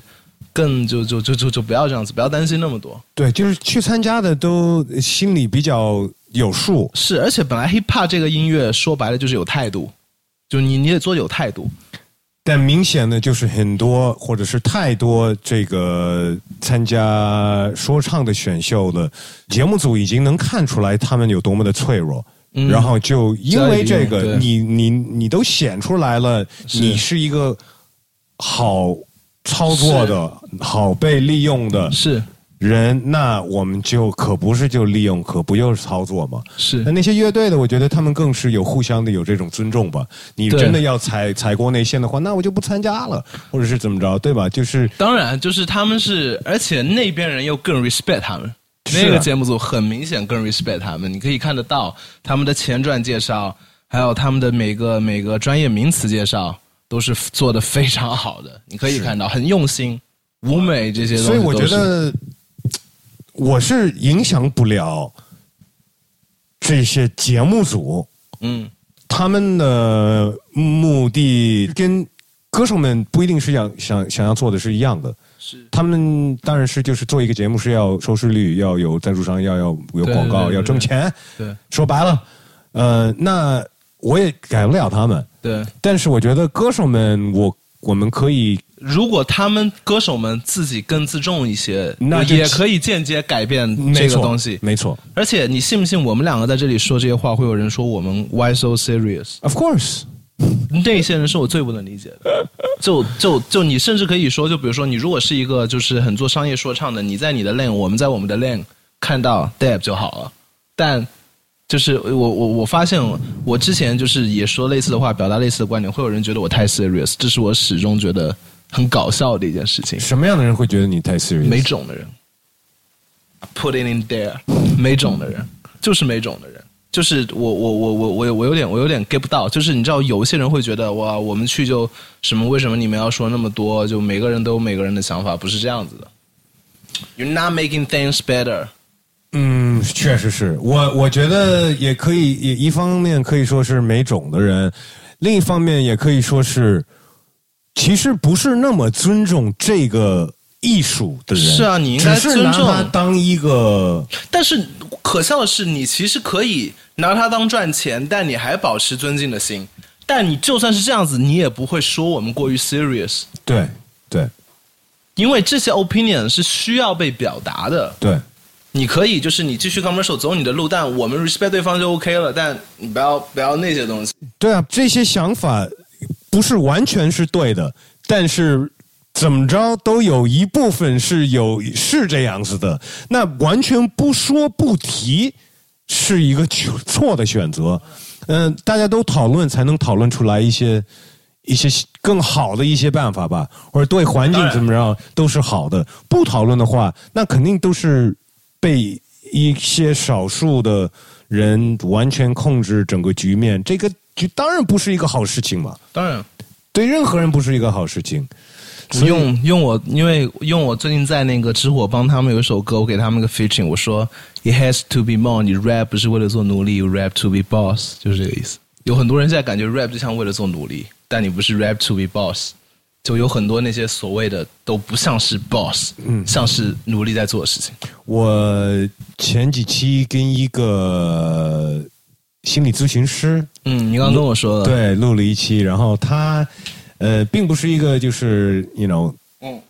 更就就就就就不要这样子，不要担心那么多。对，就是去参加的都心里比较有数。是，而且本来 hip hop 这个音乐说白了就是有态度，就你你得做有态度。但明显的就是很多或者是太多这个参加说唱的选秀的节目组已经能看出来他们有多么的脆弱，嗯。然后就因为这个，你你你都显出来了，你是一个好操作的好被利用的。是人，那我们就可不是就利用，可不就是操作吗？是那那些乐队的，我觉得他们更是有互相的有这种尊重吧。你真的要踩踩过内线的话，那我就不参加了，或者是怎么着，对吧？就是当然，就是他们是，而且那边人又更 respect 他们。那个节目组很明显更 respect 他们，你可以看得到他们的前传介绍，还有他们的每个每个专业名词介绍都是做的非常好的，你可以看到很用心，舞美这些东西所以我觉得我是影响不了这些节目组，嗯，他们的目的跟歌手们不一定是想想想要做的是一样的。是他们当然是就是做一个节目是要收视率，要有赞助商，要要有广告，对对要挣钱。对说白了，呃，那我也改不了他们，对。但是我觉得歌手们，我我们可以如果他们歌手们自己更自重一些，那也可以间接改变这个东西。没错而且你信不信，我们两个在这里说这些话，会有人说我们 why so serious？，of course，那些人是我最不能理解的。就就就你甚至可以说，就比如说你如果是一个就是很做商业说唱的，你在你的 lane，我们在我们的 lane 看到 Deb 就好了。但就是我我我发现我之前就是也说类似的话，表达类似的观点，会有人觉得我太 serious，这是我始终觉得很搞笑的一件事情。什么样的人会觉得你太 serious？没种的人，put it in there，没种的人就是没种的人，就是我我我我我我有点我有点 get 不到，就是你知道有一些人会觉得哇，我们去就什么？为什么你们要说那么多？就每个人都有每个人的想法，不是这样子的。You're not making things better。嗯，确实是我，我觉得也可以，也一方面可以说是没种的人，另一方面也可以说是，其实不是那么尊重这个艺术的人。是啊你应该尊重他当一个但是可笑的是，你其实可以拿它当赚钱，但你还保持尊敬的心。但你就算是这样子，你也不会说我们过于 serious。对对因为这些 opinion 是需要被表达的。对你可以就是你继续 commercial 走你的路，但我们 respect 对方就 OK 了。但你不要不要那些东西。对啊，这些想法不是完全是对的，但是怎么着都有一部分是有是这样子的。那完全不说不提是一个错的选择。嗯、大家都讨论才能讨论出来一些一些更好的一些办法吧，或者对环境怎么样都是好的。不讨论的话，那肯定都是被一些少数的人完全控制整个局面，这个就当然不是一个好事情嘛，当然，对任何人不是一个好事情。用用我，因为用我最近在那个知火帮他们有一首歌，我给他们个 featuring，我说 It has to be more，你 rap 不是为了做奴隶，you rap to be boss，就是这个意思。有很多人现在感觉 rap 就像为了做奴隶，但你不是 rap to be boss，就有很多那些所谓的都不像是 boss，嗯，像是奴隶在做的事情。我前几期跟一个心理咨询师，嗯，你刚刚跟我说的，对，录了一期，然后他呃，并不是一个就是 you know，嗯。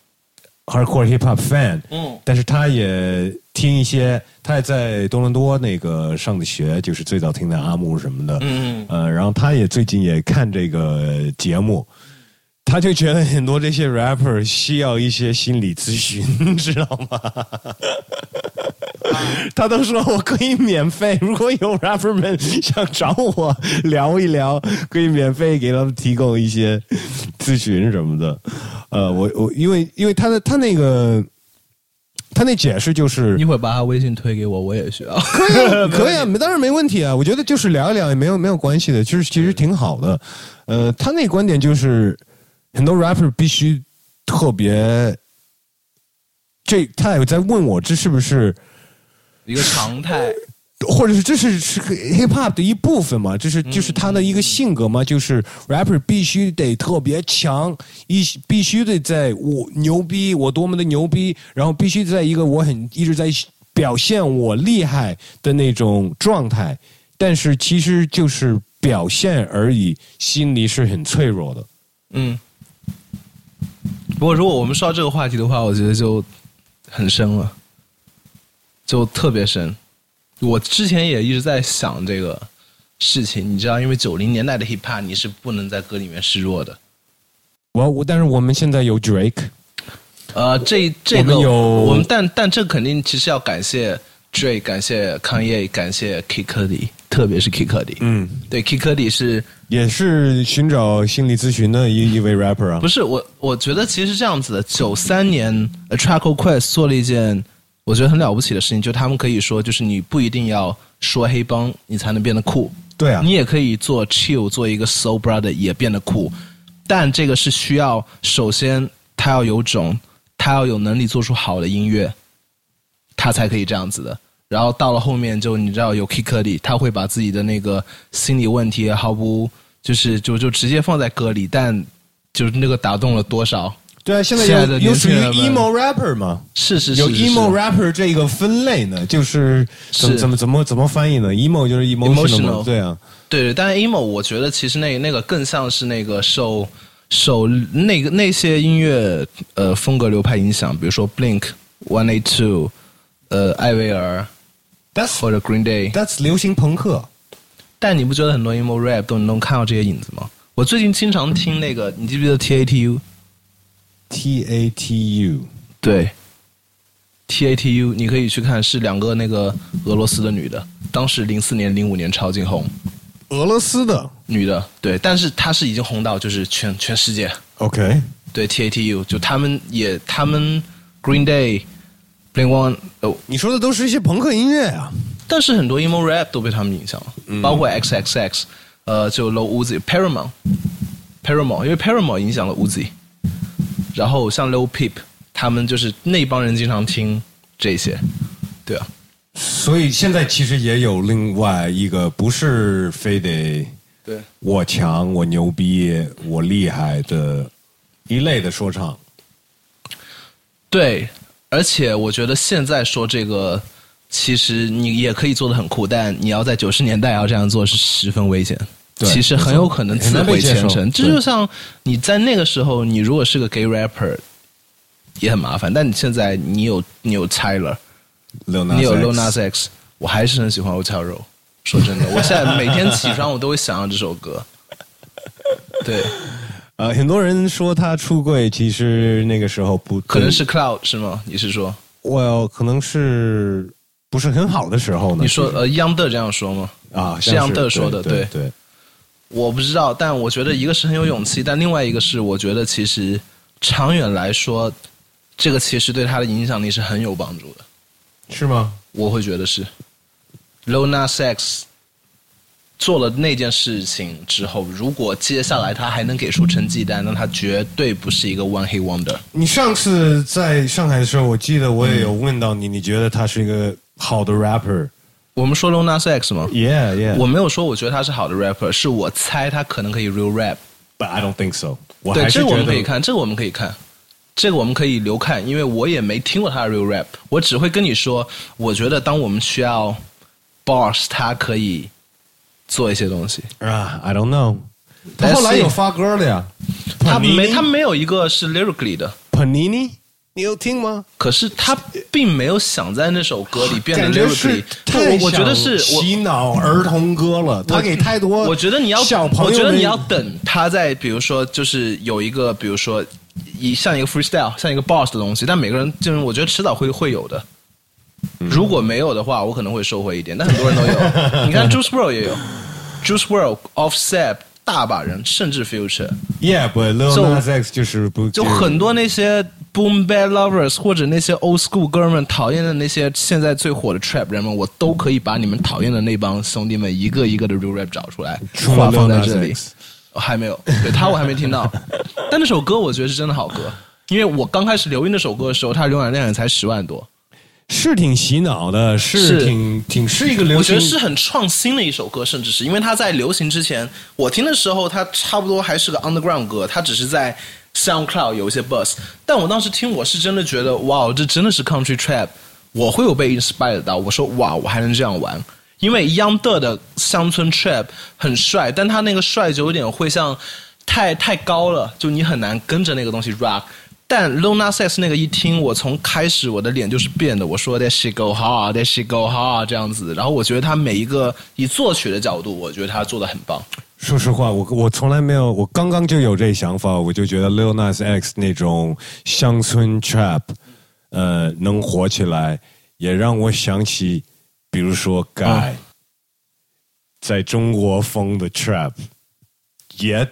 hardcore hip hop fan，嗯。但是他也听一些，他也在多伦多那个上的学，就是最早听的阿木什么的，嗯。呃，然后他也最近也看这个节目，他就觉得很多这些 rapper 需要一些心理咨询，你 知道吗？他都说我可以免费，如果有 rapper 们想找我聊一聊，可以免费给他们提供一些咨询什么的。呃，我我因为因为他的他那个他那解释就是一会儿把他微信推给我，我也需要。可以啊，没 当然没问题啊。我觉得就是聊一聊也没有没有关系的，就是其实挺好的。呃，他那观点就是很多 rapper 必须特别，这他也在问我这是不是，一个常态，或者是这是是个 hip hop 的一部分嘛？这是就是他的一个性格嘛？就是 rapper 必须得特别强，一必须得在我牛逼，我多么的牛逼，然后必须在一个我很一直在表现我厉害的那种状态，但是其实就是表现而已，心里是很脆弱的。嗯。不过，如果我们说到这个话题的话，我觉得就很深了，就特别深。我之前也一直在想这个事情，你知道，因为九零年代的 hip hop 你是不能在歌里面示弱的。我我但是我们现在有 Drake，呃，这这个我们有我们但但这肯定其实要感谢 Dre，感谢 Kanye，感谢 Kid Cudi，特别是 Kid Cudi。嗯，对，Kid Cudi 是也是寻找心理咨询的一一位 rapper 啊不。是我？我觉得其实是这样子的。九三年 A Track Quest 做了一件我觉得很了不起的事情，就他们可以说，就是你不一定要说黑帮，你才能变得酷。对啊你也可以做 chill，做一个 soul brother 也变得酷，但这个是需要首先他要有种，他要有能力做出好的音乐，他才可以这样子的。然后到了后面，就你知道有 Kid Cudi，他会把自己的那个心理问题毫不就是就就直接放在歌里，但就是那个打动了多少？对啊，现在有有属于 emo rapper 嘛？是是是有 emo rapper 这个分类呢，就是怎么是怎么怎么怎么翻译呢？emo 就是 emotional，Emotional 对啊，对，但是 emo 我觉得其实那那个更像是那个受受那个那些音乐呃风格流派影响，比如说 Blink One Eight Two，呃艾薇儿 That's 或者 Green Day。that's 流行朋克。但你不觉得很多 emo rap 都能看到这些影子吗？我最近经常听那个，你记不记得 TATU？T A T U 对，TATU 你可以去看，是两个那个俄罗斯的女的，当时零四年、零五年超级红，俄罗斯的女的，对，但是她是已经红到就是全全世界，，OK，对 TATU，就他们也他们 Green Day、Blink One，哦，你说的都是一些朋克音乐啊。但是很多 emo rap 都被他们影响了，包括 XXX，呃，就 Low Uzi、Paramount、Paramount，因为 Paramount 影响了 Uzi，然后像 Low Peep，他们就是那帮人经常听这些，对啊，所以现在其实也有另外一个，不是非得对，我强、我牛逼、我厉害的一类的说唱。对，而且我觉得现在说这个，其实你也可以做的很酷，但你要在九十年代要这样做是十分危险。对其实很有可能自毁前程。这就像你在那个时候，你如果是个 gay rapper，也很麻烦。但你现在你有你有 Nas 你有 Lil Nas X，我还是很喜欢 Hotel Row。说真的，我现在每天起床我都会想到这首歌。对，呃，很多人说他出柜，其实那个时候不可能是 Cloud 是吗？你是说？，Well，可能是不是很好的时候呢？你说呃央的这样说吗？啊，是央德说的对对我不知道，但我觉得一个是很有勇气，但另外一个是我觉得其实长远来说，这个其实对他的影响力是很有帮助的。是吗？我会觉得是 Low Nas X 做了那件事情之后，如果接下来他还能给出成绩单，那他绝对不是一个 One Hit Wonder。你上次在上海的时候，我记得我也有问到你，你觉得他是一个好的 rapper，我们说 Lil Nas X 吗？Yeah, yeah. 我没有说我觉得他是好的 rapper，是我猜他可能可以 real rap。But I don't think so. 我对，还是这个我们可以看，这个我们可以看，这个我们可以留看，因为我也没听过他的 real rap，我只会跟你说，我觉得当我们需要 boss，他可以做一些东西。啊，I don't know。他后来有发歌了呀，他没他没有一个是 lyrically 的，Panini，你有听吗？可是他并没有想在那首歌里变得 lyrically 我我觉得是洗脑儿童歌了，他给太多。我觉得你要，小朋友，我觉得你要等他在，比如说，就是有一个，比如说，一像一个 freestyle，像一个 boss 的东西，但每个人就是我觉得迟早会会有的。嗯。如果没有的话，我可能会收回一点，但很多人都有。你看 Juice WRLD 也有，Juice WRLD、Offset 大把人，甚至 Future，Yeah，but Lil So- Nas X 就是不就很多那些 Boom Bad Lovers 或者那些 Old School 哥们讨厌的那些现在最火的 Trap 人们，我都可以把你们讨厌的那帮兄弟们一个一个的 real rap 找出来，话放在这里。还没有，对他我还没听到，但那首歌我觉得是真的好歌，因为我刚开始留意那首歌的时候，它浏览量也才十万多，是挺洗脑的，是是挺挺是一个流行我觉得。是很创新的一首歌，甚至是因为它在流行之前，我听的时候它差不多还是个 underground 歌，它只是在 SoundCloud 有一些 buzz，但我当时听我是真的觉得哇，这真的是 country trap，我会有被 inspired 到，我说哇，我还能这样玩。因为 Young 的的乡村 trap 很帅，但他那个帅就有点会像太太高了，就你很难跟着那个东西 rock。但 Nas X 那个一听，我从开始我的脸就是变的，我说 That she go hard, that she go hard 这样子。然后我觉得他每一个以作曲的角度，我觉得他做的很棒。说实话，我我从来没有，我刚刚就有这想法，我就觉得 Lil Nas X 那种乡村 trap，呃，能火起来，也让我想起，比如说 Guy，、在中国风的 trap，也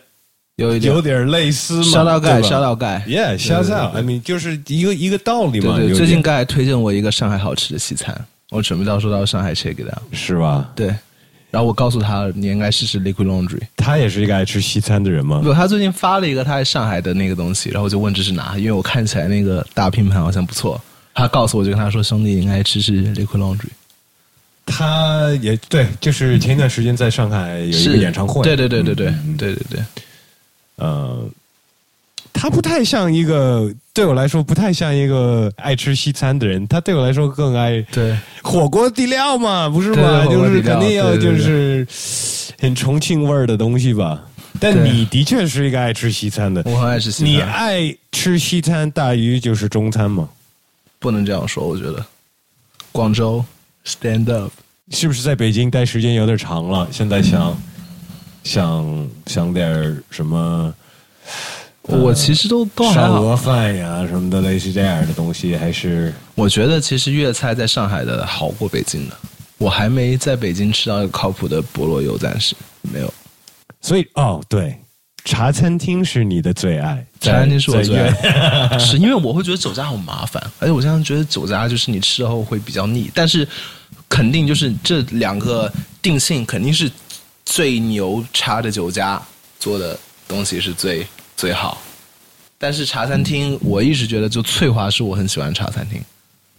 有一点有点类似嘛，烧到盖，烧到盖。Yeah, shout out. I mean，就是一个一个道理嘛。对对，最近点盖推荐我一个上海好吃的西餐，我准备到时候到上海 check it out。是吧？对，然后我告诉他你应该试试 Liquid Laundry。他也是一个爱吃西餐的人吗？不，他最近发了一个他在上海的那个东西，然后我就问这是哪，因为我看起来那个大拼盘好像不错。他告诉我就跟他说兄弟，你应该吃吃 Liquid Laundry。他也对，就是前一段时间在上海有一个演唱会。对对对对对对对对。呃，他不太像一个，对我来说不太像一个爱吃西餐的人。他对我来说更爱对火锅底料嘛，不是对吗？就是肯定要就是很重庆味儿的东西吧。但你的确是一个爱吃西餐的，我很爱吃西餐你爱吃西餐大于就是中餐吗？不能这样说，我觉得广州 stand up。是不是在北京待时间有点长了？现在想想想点儿什么我其实都都还好，烧鹅饭呀什么的，类似这样的东西，还是我觉得其实粤菜在上海的好过北京的。我还没在北京吃到一个靠谱的菠萝油，暂时没有。所以哦，对，茶餐厅是你的最爱，茶餐厅是我在最在爱，是因为我会觉得酒家好麻烦，而且我现在觉得酒家就是你吃后会比较腻，但是肯定就是这两个定性肯定是最牛茶的酒家做的东西是最最好，但是茶餐厅我一直觉得就翠华是我很喜欢的茶餐厅，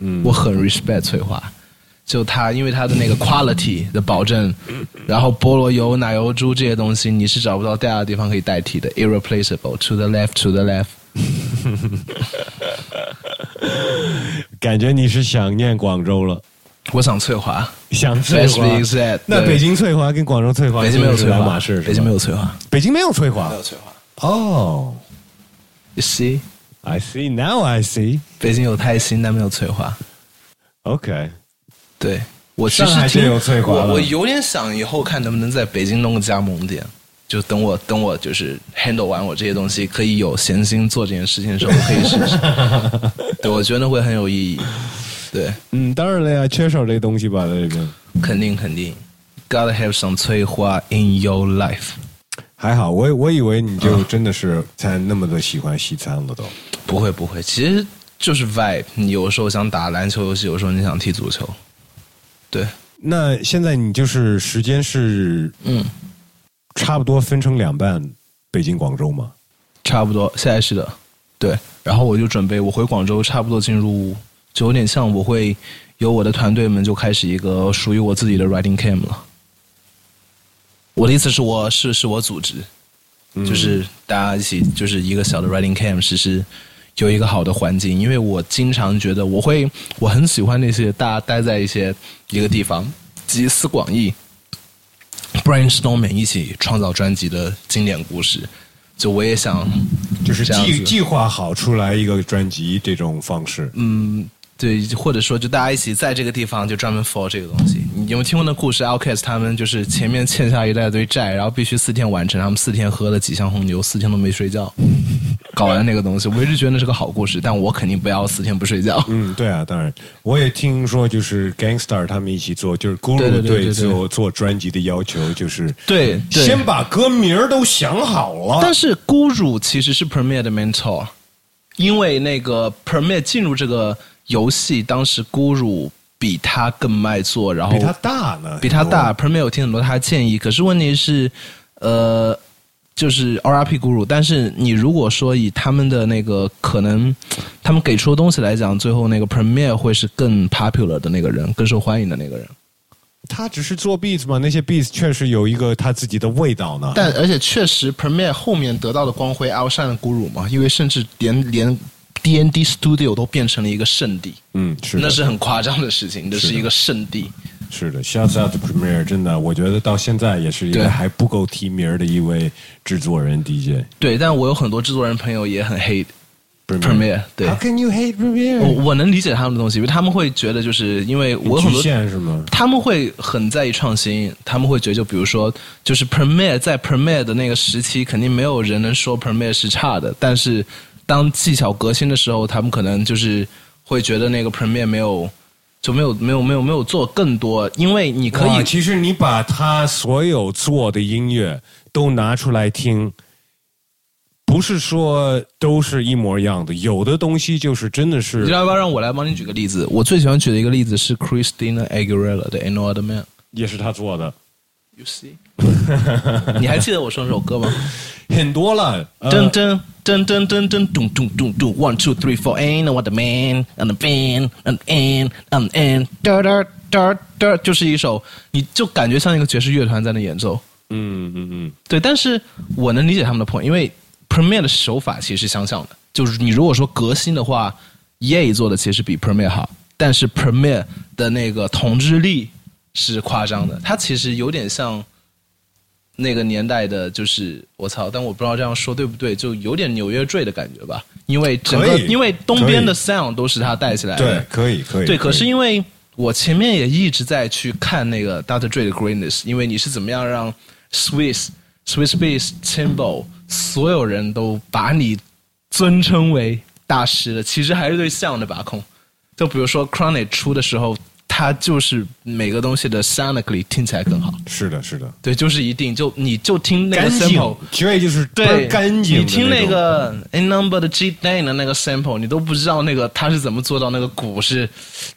嗯，我很 respect 翠华。就它，因为它的那个 quality 的保证，然后菠萝油、奶油猪这些东西，你是找不到第二个地方可以代替的，irreplaceable。To the left, to the left。感觉你是想念广州了，我想翠华，想翠华那北京翠华跟广州翠华，北京没有翠两华，北京没有，翠华，北京没有翠华没有翠华。哦。You see，I see now. I see. 北京有泰兴，但没有翠华。OK，对我其实听上海就有翠华我我有点想以后看能不能在北京弄个加盟店。就等我等我就是 handle 完我这些东西，可以有闲心做这件事情的时候，我可以试试。对，我觉得会很有意义。对，嗯，当然了呀，缺少这东西吧，在这边肯定肯定，gotta have some 翠花 in your life。还好。我我以为你就真的是才那么的喜欢西餐了都。不会不会，其实就是 vibe。你有时候想打篮球游戏，有时候你想踢足球。对，那现在你就是时间是嗯，差不多分成两半，北京、广州吗？差不多，现在是的，对。然后我就准备，我回广州，差不多进入，就有点像我会有我的团队们就开始一个属于我自己的 writing camp 了。我的意思是我是是我组织，就是大家一起就是一个小的 writing camp，其实有一个好的环境，因为我经常觉得我会我很喜欢那些大家待在一些一个地方集思广益，brainstorming 一起创造专辑的经典故事。就我也想，就是计计划好出来一个专辑这种方式。嗯，对，或者说就大家一起在这个地方就专门 for 这个东西。你有没有听过那故事？Outcast 他们就是前面欠下一大堆债，然后必须四天完成，他们四天喝了几箱红牛，四天都没睡觉，搞完那个东西。我一直觉得那是个好故事，但我肯定不要四天不睡觉。嗯，对啊，当然，我也听说，就是 Gangstar 他们一起做，就是 Guru 对对对对对做做专辑的要求，就是对对先把歌名儿都想好了。但是孤乳其实是的 mentor，因为那个 Premier 进入这个游戏，当时孤乳比他更卖座，然后比他大呢，比他大。Premier 有听很多他的建议，可是问题是，呃，就是 RRP 孤乳，但是你如果说以他们的那个可能，他们给出的东西来讲，最后那个 Premier 会是更 popular 的那个人，更受欢迎的那个人。他只是做 beats 嘛，那些 beats 确实有一个他自己的味道呢。但而且确实，Premiere 后面得到的光辉 outshine 孤乳嘛，因为甚至连连 D N D Studio 都变成了一个圣地，嗯，是那是很夸张的事情，这是一个圣地。是的，Shouts out to Premier，真的，我觉得到现在也是一个还不够提名的一位制作人 DJ。对，但我有很多制作人朋友也很 hate Premiere，对 How can you hate Premier？我我能理解他们的东西，因为他们会觉得就是因为我有很多限是吗？他们会很在意创新，他们会觉得，就比如说，就是 Premiere 在 Premiere 的那个时期，肯定没有人能说 Premiere 是差的。但是当技巧革新的时候，他们可能就是会觉得那个 Premiere 没有就没有没有没有没有做更多，因为你可以其实你把他所有做的音乐都拿出来听，不是说都是一模一样的，有的东西就是真的是你要不要让我来帮你举个例子？我最喜欢举的一个例子是 Christina Aguilera 的《Ain't No Other Man》。也是他做的 You see？你还记得我说那首歌吗？很多了。呃噔噔噔噔噔噔咚咚咚咚，one two three four ain't no other man and the band and and and and 哒哒哒哒，就是一首，你就感觉像一个爵士乐团在那演奏。嗯嗯嗯，对，但是我能理解他们的 point，因为 Premiere 的手法其实是相像的，就是你如果说革新的话，EA 做的其实比 Premiere 好，但是 Premiere 的那个统治力是夸张的，它其实有点像那个年代的，就是我操，但我不知道这样说对不对，就有点纽约坠的感觉吧，因为整个因为东边的 sound 都是他带起来的，对，可以可以。对，可是因为我前面也一直在去看那个 Dr. Dre 的 Greatness，因为你是怎么样让 Swiss、Swiss Beats、Timbo 所有人都把你尊称为大师的，其实还是对像的把控。就比如说 Chronic 出的时候，它就是每个东西的 sonically 听起来更好。是的，是的，对，就是一定就你就听那个 sample。，绝就是对，干净你听那个 A number 的 G day 的那个 sample，你都不知道那个他是怎么做到那个鼓是，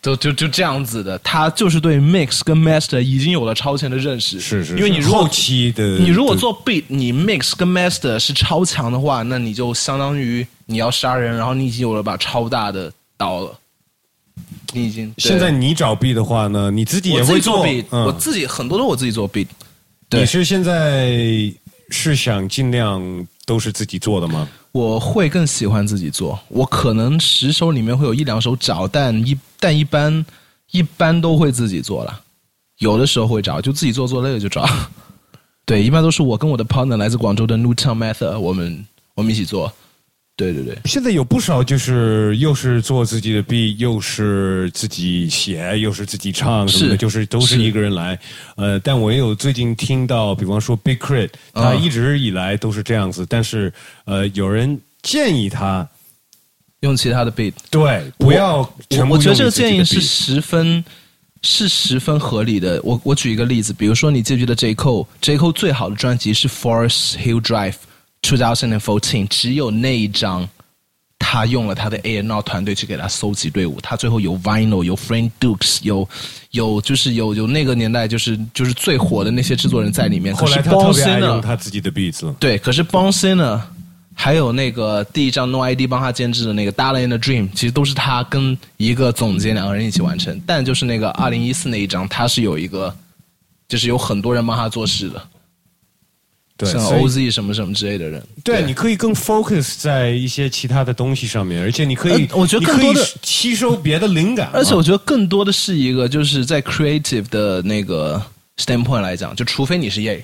就就就这样子的。他就是对 mix 跟 master 已经有了超前的认识。是是，因为你如果后期的，你如果做 beat，你 mix 跟 master 是超强的话，那你就相当于你要杀人，然后你已经有了把超大的刀了。你已经现在你找 B 的话呢，你自己也会做我自己很多都我自己做。对你是现在是想尽量都是自己做的吗？我会更喜欢自己做，我可能十首里面会有一两首找，但一但一般一般都会自己做了，有的时候会找，就自己做做累了就找。对，一般都是我跟我的 partner 来自广州的 Newtown Method，我们我们一起做。对对对，现在有不少就是又是做自己的 B，又是自己写，又是自己唱什么的，是就是都是是一个人来。呃，但我也有最近听到，比方说 Big Crit，他嗯一直以来都是这样子，但是呃，有人建议他用其他的 beat。对不要全部我我觉得这个建议是十分是十分合理的。我我举一个例子，比如说你记不记得 J Cole？J Cole 最好的专辑是 Forest Hill Drive 2014，只有那一张。他用了他的 A N R 团队去给他搜集队伍，他最后有 Vinyl，有 Frank Dukes，有有就是有有那个年代就是就是最火的那些制作人在里面。后来可是他特别爱用他自己的 beats 了。对，可是 Bon Singer 还有那个第一张 No ID 帮他监制的那个《Darling in the Dream》，其实都是他跟一个总监两个人一起完成。但就是那个二零一四那一张，他是有一个，就是有很多人帮他做事的，对，像 OZ 什么什么之类的人。对，你可以更 focus 在一些其他的东西上面，而且你可以，呃我觉得你可以更多的吸收别的灵感嘛，而且我觉得更多的是一个，就是在 creative 的那个 standpoint 来讲，就除非你是 Ye，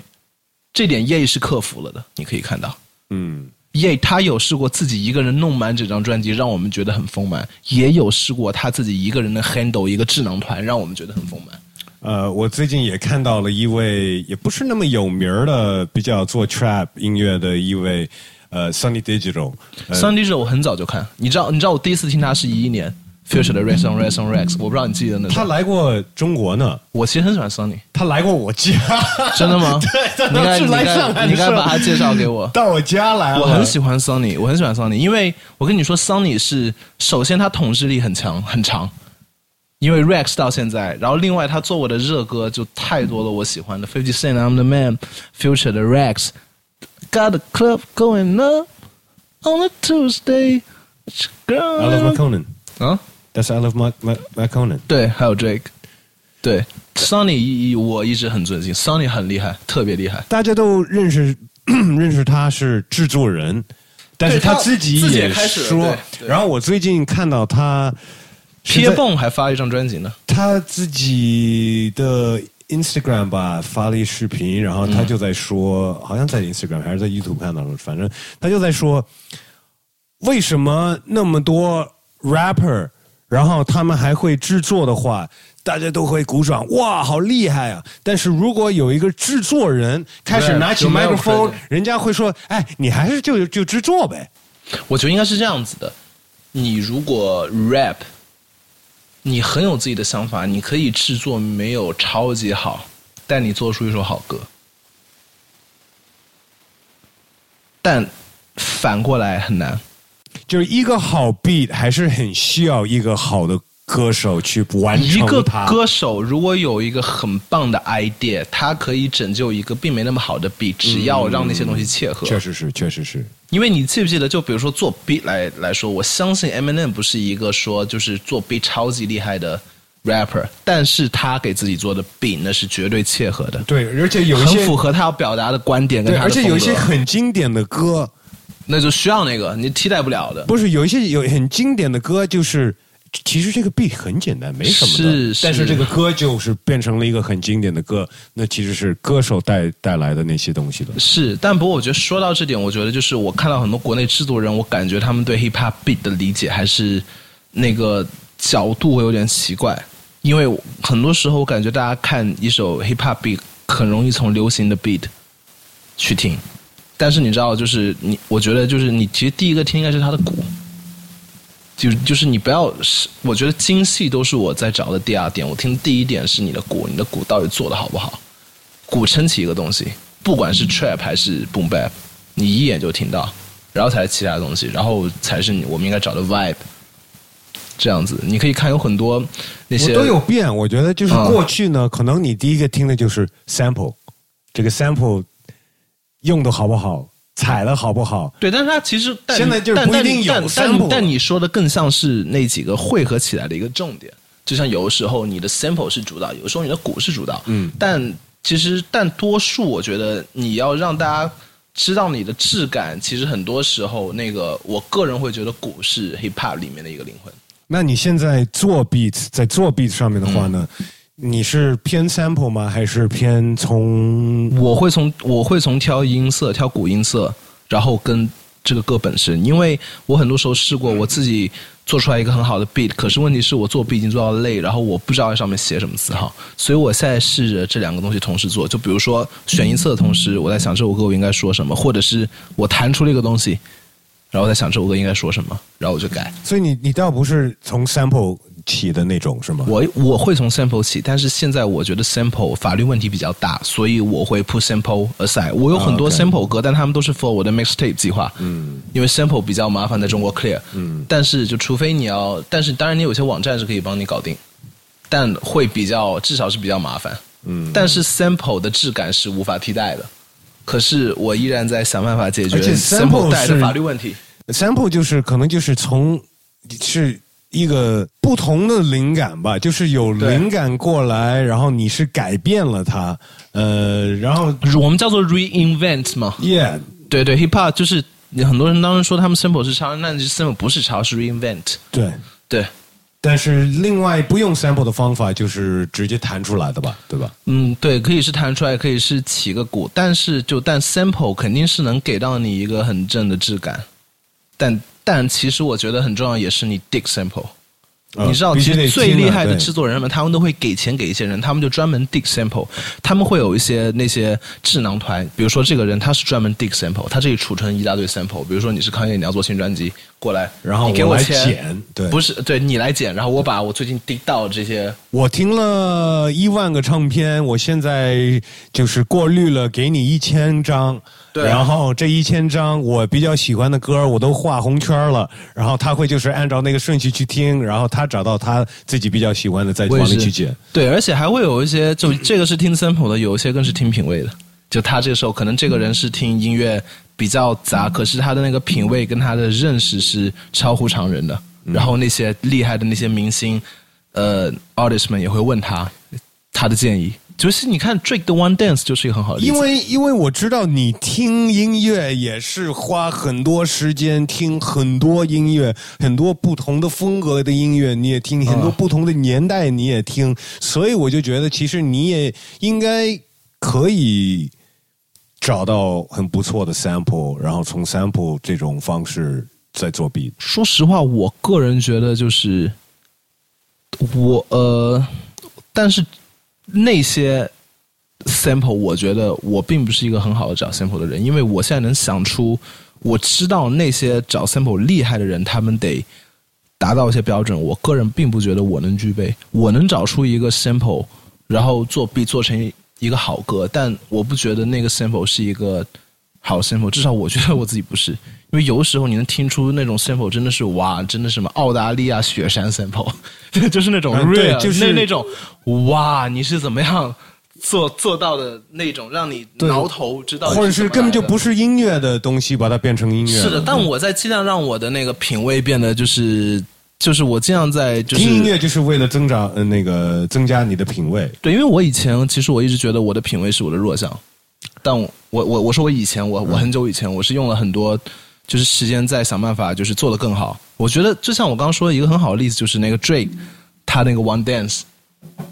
这点 Ye 是克服了的，你可以看到。嗯，Ye 他有试过自己一个人弄满整张专辑，让我们觉得很丰满；也有试过他自己一个人能 handle 一个智囊团，让我们觉得很丰满。呃，我最近也看到了一位也不是那么有名儿的，比较做 trap 音乐的一位，呃，Sunny Digital，呃 Sunny Digital 我很早就看，你知道，你知道我第一次听他是一一年 Future 的 Rex on Rex on Rex，我不知道你记得那他。来过中国呢，我其实很喜欢 Sunny，他来过我家，真的吗？对，你应该是来你应该上海的你应该时候把他介绍给我。到我家来了，我很喜欢 Sunny，我很喜欢 Sunny，因为我跟你说，Sunny 是首先他统治力很强很长，因为 Rex 到现在，然后另外他做我的热歌就太多了，我喜欢的 Fifty Cent I'm the Man，Future 的 Rex，Got a club going up on a Tuesday。Girl I Love my Conan。啊，That's I love my my my Conan。对，还有 Drake，对，Sunny 一我一直很尊敬，Sunny 很厉害，特别厉害。大家都认识认识他是制作人，但是他自己也说然后我最近看到他是撇在蹦还发了一张专辑呢，他自己的 Instagram 吧发了一视频，然后他就在说，好像在 Instagram 还是在 YouTube 看到了，反正他就在说，为什么那么多 rapper，然后他们还会制作的话，大家都会鼓掌，哇，好厉害啊！但是如果有一个制作人开始拿起麦克风人家会说，哎，你还是就就制作呗。我觉得应该是这样子的：你如果 rap，你很有自己的想法，你可以制作没有超级好，但你做出一首好歌。但反过来很难，就是一个好 beat 还是很需要一个好的歌手去完一个成它。歌手如果有一个很棒的 idea，他可以拯救一个并没那么好的 beat，只要让那些东西切合。确实是，确实是。因为你记不记得，就比如说做 beat 来来说，我相信 Eminem 不是一个说就是做 beat 超级厉害的 rapper，但是他给自己做的 beat 那是绝对切合的，对，而且有一些很符合他要表达的观点跟对，他的而且有一些很经典的歌，那就需要那个你替代不了的。不是有一些有很经典的歌，就是其实这个 beat 很简单，没什么的，是是但是这个歌就是变成了一个很经典的歌，那其实是歌手带带来的那些东西的。是，但不过我觉得说到这点，我觉得就是我看到很多国内制作人，我感觉他们对 hip hop beat 的理解还是那个角度会有点奇怪，因为很多时候我感觉大家看一首 hip hop beat 很容易从流行的 beat 去听，但是你知道，就是你，我觉得就是你其实第一个听应该是他的鼓。就就是你不要是，我觉得精细都是我在找的第二点。我听第一点是你的鼓，你的鼓到底做的好不好？鼓撑起一个东西，不管是 trap 还是 boom bap，你一眼就听到，然后才是其他东西，然后才是你我们应该找的 vibe。这样子，你可以看有很多那些我都有变，我觉得就是嗯过去呢，可能你第一个听的就是 sample，这个 sample 用的好不好，踩了好不好，对，但是它其实但现在就是但不一定有但但但但你说的更像是那几个汇合起来的一个重点，就像有的时候你的 sample 是主导，有的时候你的鼓是主导，嗯，但其实但多数我觉得你要让大家知道你的质感，其实很多时候那个我个人会觉得鼓是 hip hop 里面的一个灵魂。那你现在做 beat，在做 beat 上面的话呢，你是偏 sample 吗？还是偏从我会从我会从挑音色、挑古音色，然后跟这个歌本身，因为我很多时候试过我自己做出来一个很好的 beat，可是问题是我做 beat 已经做到累，然后我不知道在上面写什么词号，所以我现在试着这两个东西同时做，就比如说选音色的同时，我在想这首歌我应该说什么，或者是我弹出了一个东西，然后我在想这首歌应该说什么，然后我就改。所以你你倒不是从 sample 起的那种是吗？我我会从 sample 起，但是现在我觉得 sample 法律问题比较大，所以我会 put sample aside。我有很多 sample 歌，但他们都是 for 我的 mixtape 计划。嗯，因为 sample 比较麻烦，在中国 clear。嗯，但是就除非你要，但是当然你有些网站是可以帮你搞定，但会比较至少是比较麻烦。嗯，但是 sample 的质感是无法替代的。可是我依然在想办法解决 sample 带来的法律问题。sample 就是可能就是从是一个不同的灵感吧，就是有灵感过来，然后你是改变了它，呃，然后我们叫做 reinvent 嘛，yeah，对对，hip hop 就是很多人当时说他们 sample 是抄，那 sample 不是抄，是 reinvent。对。对，但是另外不用 sample 的方法就是直接弹出来的吧，对吧？嗯，对，可以是弹出来，可以是起个鼓，但是就但 sample 肯定是能给到你一个很正的质感，但但其实我觉得很重要也是你 dig sample。呃你知道，其实最厉害的制作人们，他们都会给钱给一些人，他们就专门 dig sample，他们会有一些那些智囊团，比如说这个人他是专门 dig sample，他这里储存一大堆 sample，比如说你是康业，你要做新专辑，过来，然后你给我钱，对不是对你来剪，然后我把我最近 dig 到这些我听了一万个唱片，我现在就是过滤了，给你一千张。对然后这一千张我比较喜欢的歌，我都画红圈了。然后他会就是按照那个顺序去听，然后他找到他自己比较喜欢的，再往里去剪。对，而且还会有一些，就这个是听 sample 的，有一些更是听品味的。就他这个时候，可能这个人是听音乐比较杂，可是他的那个品味跟他的认识是超乎常人的。然后那些厉害的那些明星，呃，artist 们也会问他他的建议。就是你看 Drake 的 One Dance 就是一个很好的例子。因为因为我知道你听音乐也是花很多时间听很多音乐，很多不同的风格的音乐，你也听很多啊不同的年代你也听，所以我就觉得其实你也应该可以找到很不错的 sample，然后从 sample 这种方式再做 beat。说实话，我个人觉得就是我呃，但是那些 sample，我觉得我并不是一个很好的找 sample 的人，因为我现在能想出，我知道那些找 sample 厉害的人，他们得达到一些标准，我个人并不觉得我能具备。我能找出一个 sample，然后做 B 做成一个好歌，但我不觉得那个 sample 是一个好 sample，至少我觉得我自己不是。因为有的时候你能听出那种 sample 真的是哇，真的是什么澳大利亚雪山 sample，就是那种、嗯对啊就是那那种哇，你是怎么样做做到的那种让你挠头知道，或者是根本就不是是音乐的东西，把它变成音乐。是的，但我在尽量让我的那个品味变得就是就是我尽量在就是听音乐就是为了增长呃那个增加你的品味。对，因为我以前其实我一直觉得我的品味是我的弱项，但我我我我说我以前我我很久以前我是用了很多就是时间在想办法就是做得更好。我觉得就像我刚刚说的一个很好的例子就是那个 Drake，他那个 One Dance，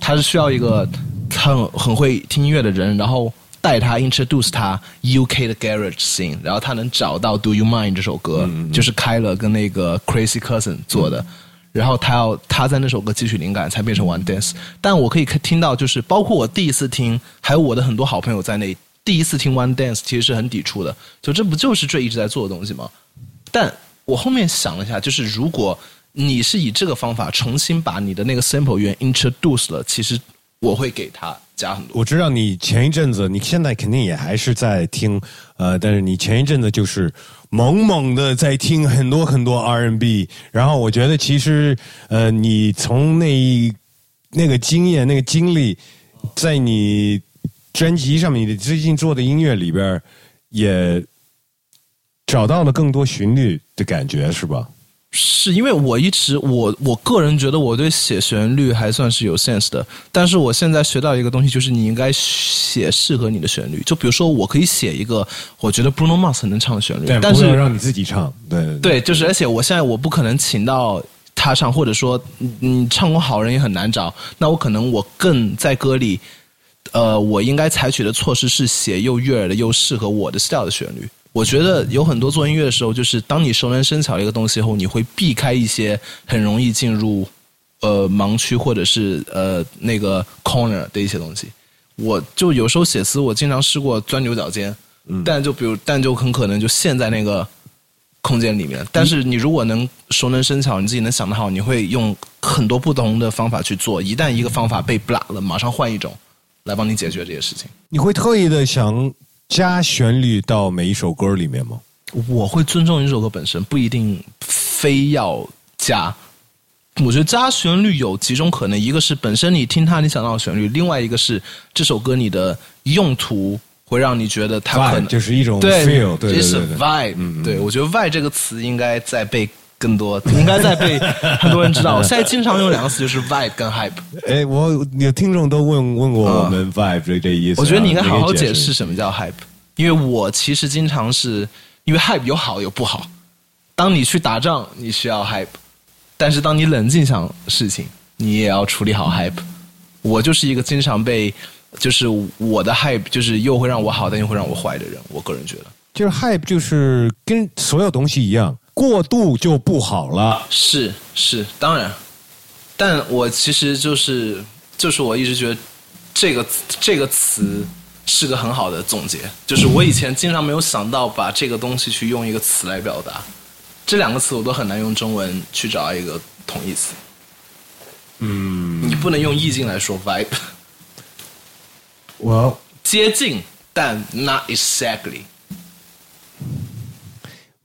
他是需要一个很很会听音乐的人，然后带他 introduce 他 UK 的 garage scene，然后他能找到 Do You Mind 这首歌，就是开了跟那个 Crazy Cousin 做的。然后他要他在那首歌汲取灵感，才变成 One Dance。但我可以听到，就是包括我第一次听，还有我的很多好朋友在内，第一次听 One Dance 其实是很抵触的。就这不就是最一直在做的东西吗？但我后面想了一下，就是如果你是以这个方法重新把你的那个 sample 源 introduce 了，其实我会给他加很多。我知道你前一阵子，你现在肯定也还是在听，呃，但是你前一阵子就是猛猛的在听很多很多 R N B，然后我觉得其实，呃，你从那一那个经验、那个经历，在你专辑上面，你最近做的音乐里边儿也找到了更多旋律的感觉，是吧？是因为我一直我我个人觉得我对写旋律还算是有 sense 的，但是我现在学到一个东西，就是你应该写适合你的旋律。就比如说，我可以写一个我觉得 Bruno Mars 能唱的旋律，但不是要让你自己唱，对对，就是而且我现在我不可能请到他唱，或者说你你唱功好人也很难找，那我可能我更在歌里，呃，我应该采取的措施是写又悦耳的又适合我的 style 的旋律。我觉得有很多做音乐的时候，就是当你熟能生巧的一个东西后，你会避开一些很容易进入呃盲区或者是呃那个 corner 的一些东西。我就有时候写词，我经常试过钻牛角尖，但就比如但就很可能就陷在那个空间里面。但是你如果能熟能生巧，你自己能想得好，你会用很多不同的方法去做。一旦一个方法被 block 了，马上换一种来帮你解决这些事情。你会特意的想加旋律到每一首歌里面吗？我会尊重一首歌本身，不一定非要加。我觉得加旋律有几种可能，一个是本身你听它你想到的旋律，另外一个是这首歌你的用途会让你觉得它可能就是一种 feel，对对 it's 对 a 对。vibe，对我觉得 vibe 这个词应该在被更多，应该在被 很多人知道。我现在经常用两个词，就是 vibe 跟 hype。哎，我有听众都问问过我们 vibe 这这意思啊，我觉得你应该好好解释什么叫 hype，因为我其实经常是因为 hype 有好有不好。当你去打仗，你需要 hype，但是当你冷静想事情，你也要处理好 hype。我就是一个经常被，就是我的 hype 就是又会让我好，但又会让我坏的人。我个人觉得就是 hype 就是跟所有东西一样，过度就不好了。是是，当然，但我其实就是就是我一直觉得这个这个词是个很好的总结，就是我以前经常没有想到把这个东西去用一个词来表达，这两个词我都很难用中文去找一个同义词。嗯，你不能用意境来说 vibe，我 接近但 not exactly。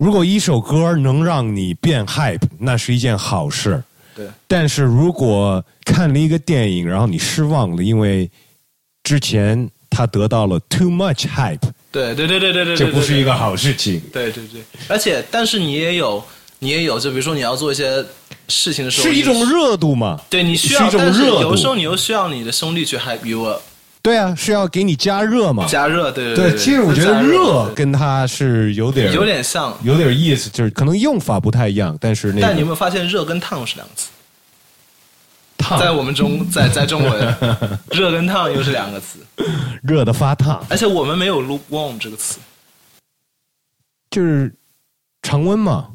如果一首歌能让你变 hype，那是一件好事。对，但是如果看了一个电影，然后你失望了，因为之前他得到了 too much hype，对对对对对对，这不是一个好事情。对对对，而且但是你也有你也有，就比如说你要做一些事情的时候，是一种热度嘛？对你需要，是一种但是热度有时候你又需要你的兄弟去 hype you up，对啊，是要给你加热嘛？加热，对对，对。其实我觉得热跟它是有点有点像，有点意思，就是可能用法不太一样，但是那个但你有没有发现热跟烫是两个词？烫在我们中，在在中文，热跟烫又是两个词，热的发烫，而且我们没有 lukewarm 这个词。就是常温嘛，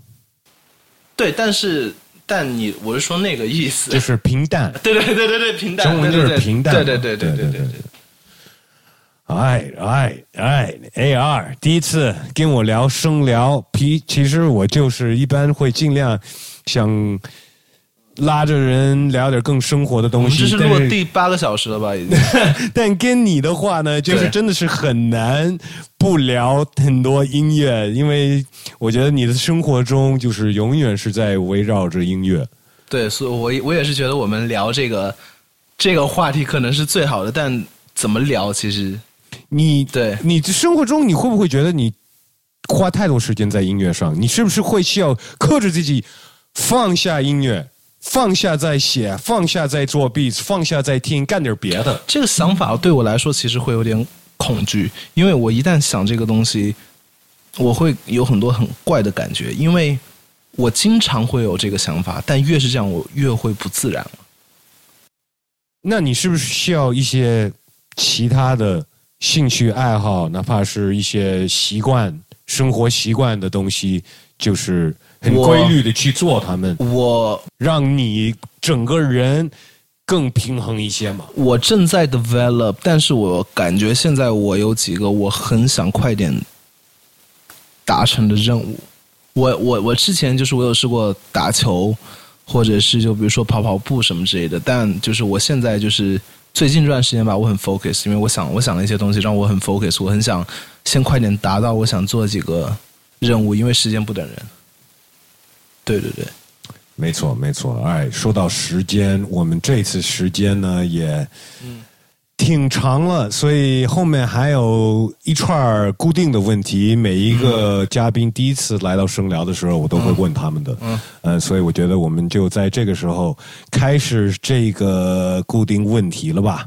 对，但是但你我是说那个意思，就是平淡。对对对对对平淡，中文就是对对对平淡嘛对对对对对对对。哎哎哎，A R 第一次跟我聊生聊，皮其实我就是一般会尽量想拉着人聊点更生活的东西。们这是但录第八个小时了吧？已经。但跟你的话呢，就是真的是很难不聊很多音乐，因为我觉得你的生活中就是永远是在围绕着音乐。对，所以我也我也是觉得我们聊这个这个话题可能是最好的，但怎么聊其实你对你生活中你会不会觉得你花太多时间在音乐上？你是不是会需要克制自己，放下音乐，放下再写，放下再做 beats，放下再听，干点别的？这个想法对我来说其实会有点恐惧，因为我一旦想这个东西，我会有很多很怪的感觉，因为我经常会有这个想法，但越是这样，我越会不自然了。那你是不是需要一些其他的兴趣爱好，哪怕是一些习惯、生活习惯的东西，就是很规律的去做它们，我让你整个人更平衡一些嘛？我正在 develop，但是我感觉现在我有几个我很想快点达成的任务。我我我之前就是我有试过打球，或者是就比如说跑跑步什么之类的，但就是我现在就是最近这段时间吧，我很 focus，因为我想我想了一些东西让我很 focus，我很想先快点达到我想做几个任务，因为时间不等人。对对对，没错，没错。哎，说到时间，我们这次时间呢也挺长了，所以后面还有一串固定的问题。每一个嘉宾第一次来到声聊的时候，我都会问他们的。嗯，呃，所以我觉得我们就在这个时候开始这个固定问题了吧。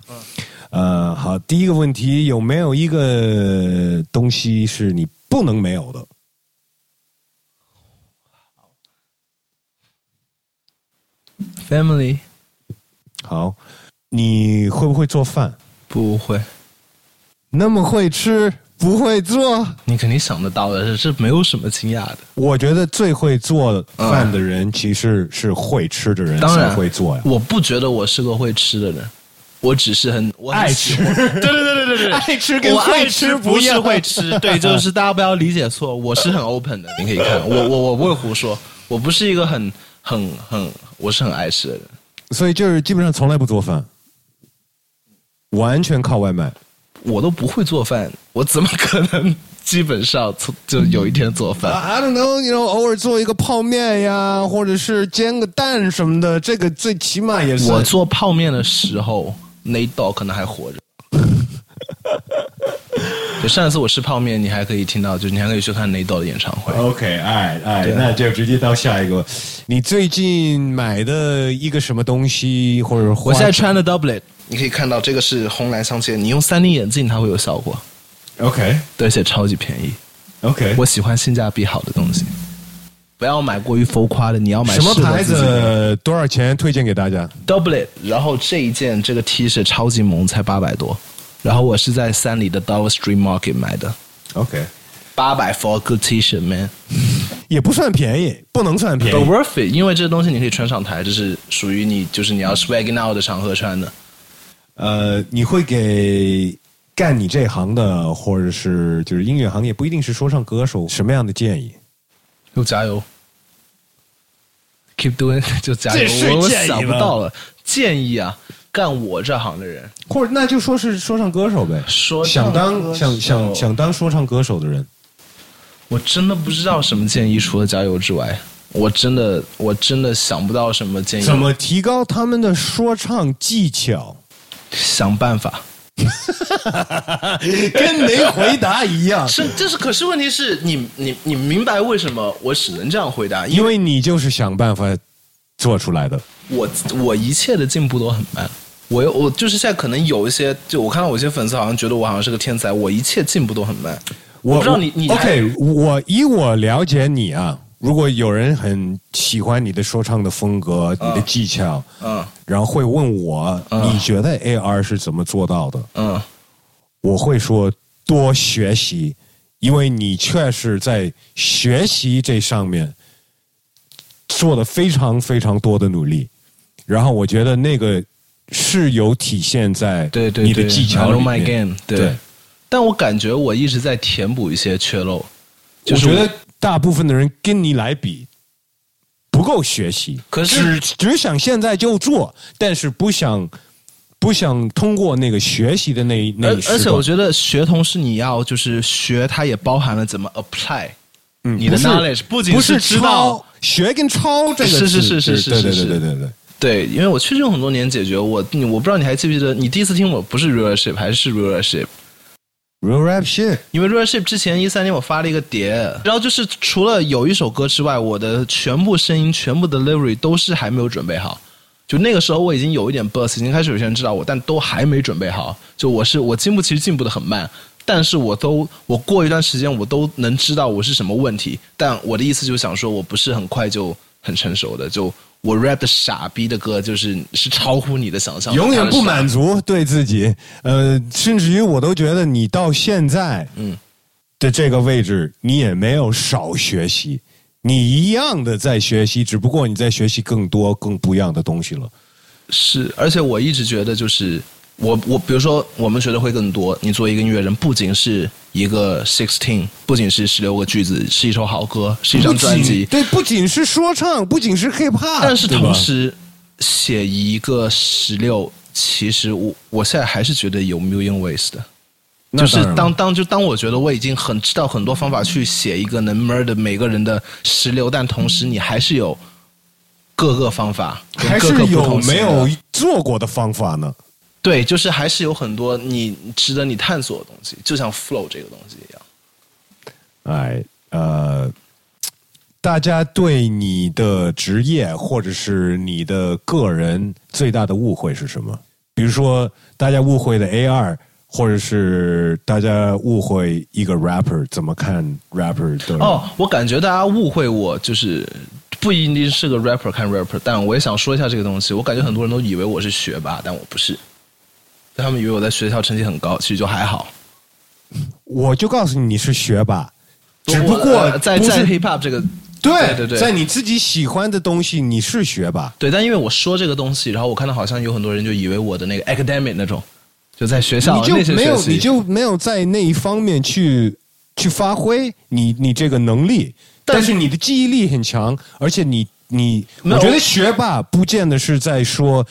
呃，好，第一个问题，有没有一个东西是你不能没有的？family 好，你会不会做饭？不会。那么会吃，不会做？你肯定想得到的，这没有什么惊讶的。我觉得最会做饭的人，其实是会吃的人当然才会做呀。我不觉得我是个会吃的人，我只是很我很爱吃。喜 欢对对对对对对，爱吃跟我爱会吃吃不是样。会吃，对，就是大家不要理解错，我是很 open 的，你可以看。我我我不会胡说，我不是一个很很很我是很爱吃的人，所以就是基本上从来不做饭，完全靠外卖。我都不会做饭，我怎么可能基本上从就有一天做饭？I don't know，you know，偶尔做一个泡面呀，或者是煎个蛋什么的，这个最起码也是。我做泡面的时候，那一道可能还活着。就上一次我吃泡面，你还可以听到，就是你还可以去看 Nado 的演唱会。OK，哎哎，那就直接到下一个。你最近买的一个什么东西，或者我现在穿的 Doublet，你可以看到这个是红蓝相间，你用三 D 眼镜它会有效果，OK 对，而且超级便宜。OK，我喜欢性价比好的东西，不要买过于浮夸的，你要买什么牌子多少钱？推荐给大家。Doublet，然后这一件这个 T 恤超级萌，才八百多，然后我是在三里的 Dollar Street Market 买的，OK，八百 for a good T-shirt man，。也不算便宜，不能算便 But 宜。worth it，因为这个东西你可以穿上台，这是属于你，就是你要 swagging out 的场合穿的。呃，你会给干你这行的，或者是就是音乐行业，不一定是说唱歌手，什么样的建议？就加油，keep doing，就加油这是。我想不到了，建议啊，干我这行的人，或者那就说是说唱歌手呗，说唱想当歌手想想想当说唱歌手的人，我真的不知道什么建议，除了加油之外，我真的我真的想不到什么建议。怎么提高他们的说唱技巧？想办法？跟没回答一样，是，这是，可是问题是你你你明白为什么我只能这样回答？因为你就是想办法做出来的。我我一切的进步都很慢。我我就是现在可能有一些，就我看到有些粉丝好像觉得我好像是个天才，我一切进步都很慢。我不知道你你 OK，我以我了解你啊，如果有人很喜欢你的说唱的风格、你的技巧，嗯然后会问我，你觉得 AR 是怎么做到的？嗯我会说多学习，因为你确实在学习这上面做了非常非常多的努力，然后我觉得那个是有体现在对对对你的技巧里对。对。但我感觉我一直在填补一些缺漏，就是我觉得大部分的人跟你来比不够学习，可是只只想现在就做，但是不想不想通过那个学习的那一那而一而且我觉得学同时你要就是学，它也包含了怎么 apply 嗯你的 knowledge，不仅不是知道。抄学跟抄这个是是是是是是对对是对对对对。对，因为我确实用很多年解决我，我不知道你还记不记得，你第一次听我不是 rulership 还是 rulership，Real rap shit，因为 real ship 之前一三年我发了一个碟，然后就是除了有一首歌之外，我的全部声音、全部 delivery 都是还没有准备好。就那个时候我已经有一点 buzz，已经开始有些人知道我，但都还没准备好。就我是我进步其实进步的很慢，但是我都我过一段时间我都能知道我是什么问题。但我的意思就是想说我不是很快就很成熟的，就我 rap 的傻逼的歌就是是超乎你的想象的，永远不满足对自己，呃，甚至于我都觉得你到现在，嗯的这个位置，你也没有少学习，你一样的在学习，只不过你在学习更多、更不一样的东西了。是，而且我一直觉得，就是我我比如说，我们学的会更多。你作为一个音乐人，不仅是一个 sixteen，不仅是十六个句子，是一首好歌，是一张专辑，对，不仅是说唱，不仅是 hip hop，但是同时写一个十六，其实我我现在还是觉得有 million ways 的。就是当当当就当我觉得我已经很知道很多方法去写一个能 murder 每个人的十六，但同时你还是有各个方法，还各个不是有没有做过的方法呢？对，就是还是有很多你值得你探索的东西，就像 flow 这个东西一样。哎，呃，大家对你的职业或者是你的个人最大的误会是什么？比如说，大家误会的 A 二，或者是大家误会一个 rapper 怎么看 rapper 的？哦，我感觉大家误会我，就是不一定是个 rapper 看 rapper，但我也想说一下这个东西。我感觉很多人都以为我是学霸，但我不是。他们以为我在学校成绩很高，其实就还好。我就告诉你，你是学霸，只不过呃在在 hip hop 这个，对对对对在你自己喜欢的东西，你是学霸。对，但因为我说这个东西，然后我看到好像有很多人就以为我的那个 academic 那种，就在学校你就没有你就没有在那一方面去去发挥你你这个能力，但但是你的记忆力很强，而且你你，我觉得学霸不见得是在说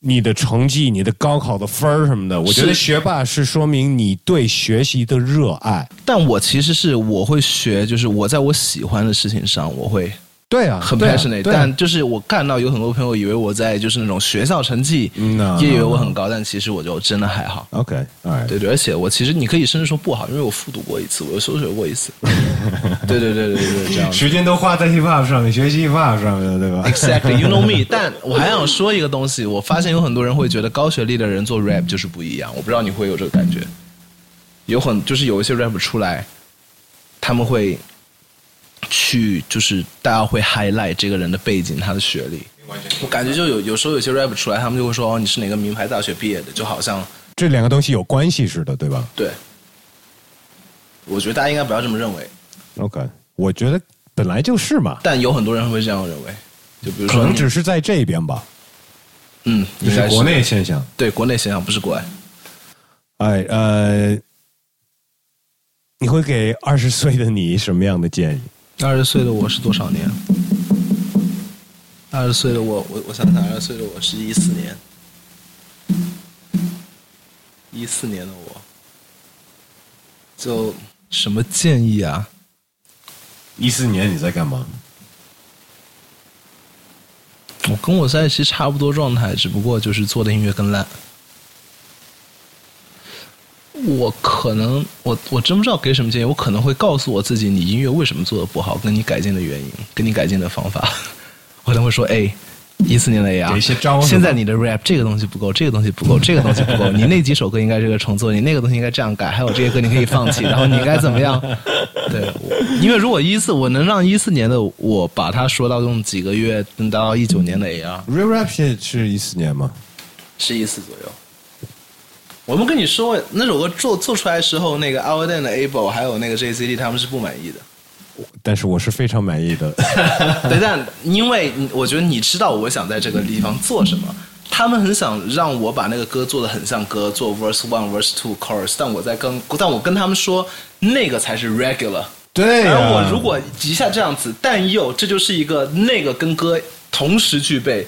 你的成绩、你的高考的分儿什么的，我觉得学霸是说明你对学习的热爱。但我其实是我会学，就是我在我喜欢的事情上，我会对啊，很 passionate，、但就是我看到有很多朋友以为我在就是那种学校成绩，也以为我很高，但其实我就真的还好。OK，哎，对对，而且我其实你可以甚至说不好，因为我复读过一次，我又休学过一次。对对对对对，这样。时间都花在 hip hop 上面，学习 hip hop 上面了，对吧 Exactly, you know me。但我还想说一个东西，我发现有很多人会觉得高学历的人做 rap 就是不一样，我不知道你会有这个感觉。有很就是有一些 rap 出来，他们会去就是大家会 highlight 这个人的背景、他的学历。我感觉就有有时候有些 rap 出来，他们就会说哦你是哪个名牌大学毕业的，就好像这两个东西有关系似的，对吧对。我觉得大家应该不要这么认为，？OK，我觉得本来就是嘛，但有很多人会这样认为。就比如说可能，只是在这边吧，嗯，应该这是国内现象。对国内现象，不是国外。哎，呃，你会给二十岁的你什么样的建议？二十岁的我是多少年？二十岁的我，我我想想，二十岁的我是一四年，一四年的我，就什么建议啊？一四年你在干嘛？我跟我在一起差不多状态，只不过就是做的音乐更烂。我可能，我我真不知道给什么建议。我可能会告诉我自己，你音乐为什么做的不好，跟你改进的原因，跟你改进的方法。我可能会说，哎，一四年的 A 啊，给一些招是吧现在你的 rap 这个东西不够，这个东西不够，这个东西不够，你那几首歌应该这个重做，你那个东西应该这样改，还有这些歌你可以放弃，然后你应该怎么样？对，因为如果一四我能让一四年的我把它说到用几个月能达到一九年的 AR，Real Rap 是是一四年吗？是一四左右。我们跟你说，那首歌做做出来的时候，那个 Our Dan 的 Able 还有那个 JCD 他们是不满意的。但是我是非常满意的。对，但因为我觉得你知道我想在这个地方做什么，他们很想让我把那个歌做的很像歌，做 verse one、verse two、chorus，但我在跟但我跟他们说那个才是 regular。对呀、而我如果一下这样子，但又这就是一个那个跟歌同时具备，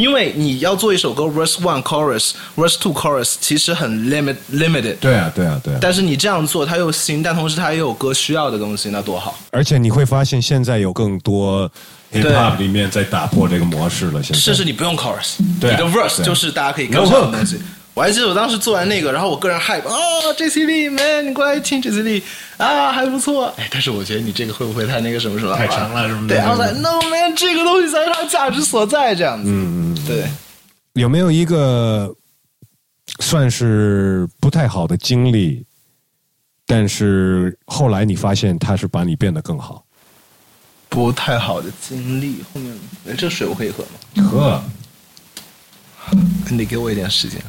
因为你要做一首歌 verse one chorus verse two chorus，其实很 limit limited。对啊，对啊，对啊。但是你这样做，它又新，但同时它也有歌需要的东西，那多好。而且你会发现，现在有更多 hip hop 里面在打破这个模式了。现在甚至你不用 chorus，对你的 verse 对就是大家可以跟上的东西。我还记得我当时做完那个，然后我个人 hype 啊，J.C. Lee man，你过来听 J.C. Lee 啊，还不错。哎，但是我觉得你这个会不会太那个什么什么？太长了什么的对，然后在 No man，这个东西才是它价值所在，这样子。嗯嗯，对。有没有一个算是不太好的经历，但是后来你发现它是把你变得更好？不太好的经历，后面哎这水我可以喝吗？喝，你得给我一点时间。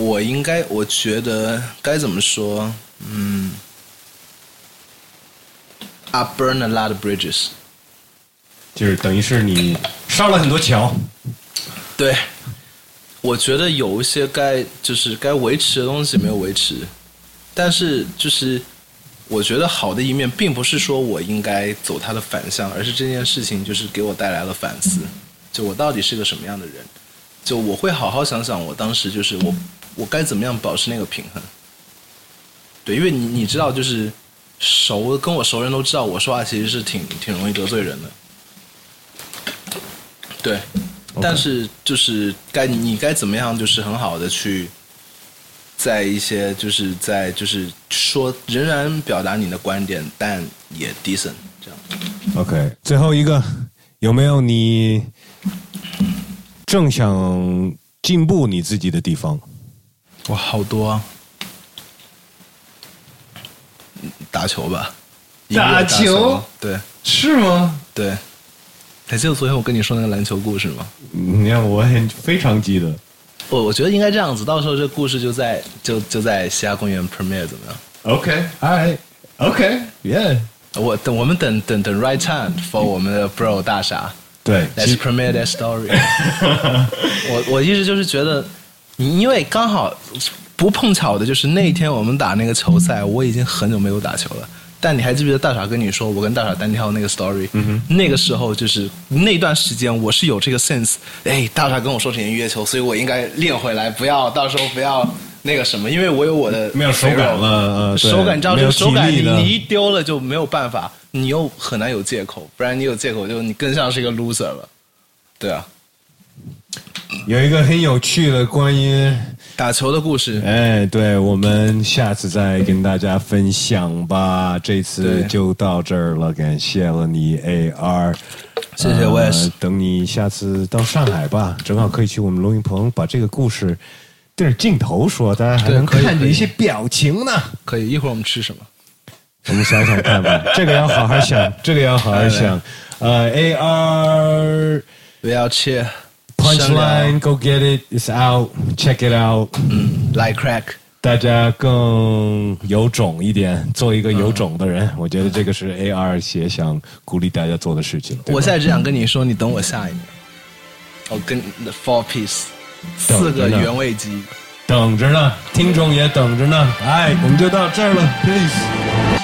我应该，我觉得该怎么说？嗯，I burn a lot of bridges。就是等于是你烧了很多桥。对，我觉得有一些该就是该维持的东西没有维持，但是就是我觉得好的一面，并不是说我应该走它的反向，而是这件事情就是给我带来了反思，就我到底是个什么样的人，就我会好好想想，我当时就是我我该怎么样保持那个平衡。对，因为你你知道，就是熟跟我熟人都知道，我说话其实是挺挺容易得罪人的。对，但是就是该你你该怎么样，就是很好的去，在一些就是在就是说仍然表达你的观点，但也 decent 这样。OK，最后一个有没有你正想进步你自己的地方？哇，好多啊！嗯打球吧，打球对是吗？对。还记得昨天我跟你说那个篮球故事吗？你看，我也非常记得。我我觉得应该这样子，到时候这故事就在就就在西雅公园 premiere 怎么样？OK，All right，OK，Yeah，我等我们等等等 right time for 我们的 bro 大傻。对，Let's premiere that story 我我一直就是觉得，你因为刚好不碰巧的，就是那一天我们打那个球赛，我已经很久没有打球了。但你还记不记得大傻跟你说，我跟大傻单挑那个 story？、那个时候就是那段时间，我是有这个 sense。哎，大傻跟我说是年约球，所以我应该练回来，不要到时候不要那个什么，因为我有我的没有手感了手感，你知道这个手感你你一丢了就没有办法。你又很难有借口，不然你有借口就你更像是一个 loser 了。对啊，有一个很有趣的关于打球的故事，哎，对，我们下次再跟大家分享吧。这次就到这儿了，感谢了你 AR，谢谢呃 Wes 等你下次到上海吧，正好可以去我们录音棚把这个故事对着镜头说，大家还能看着一些表情呢。可以。一会儿我们吃什么？我们想想看吧，这个要好好想，这个要好好想。呃，AR 不要切 Punchline Go Get it, it's out, check it out。嗯，like crack。大家更有种一点，做一个有种的人，我觉得这个是 AR 写想鼓励大家做的事情。我现在只想跟你说，你等我下一年，我跟你的 four piece 四个原味鸡。等着呢，听众也等着呢。哎，我们就到这儿了，peace。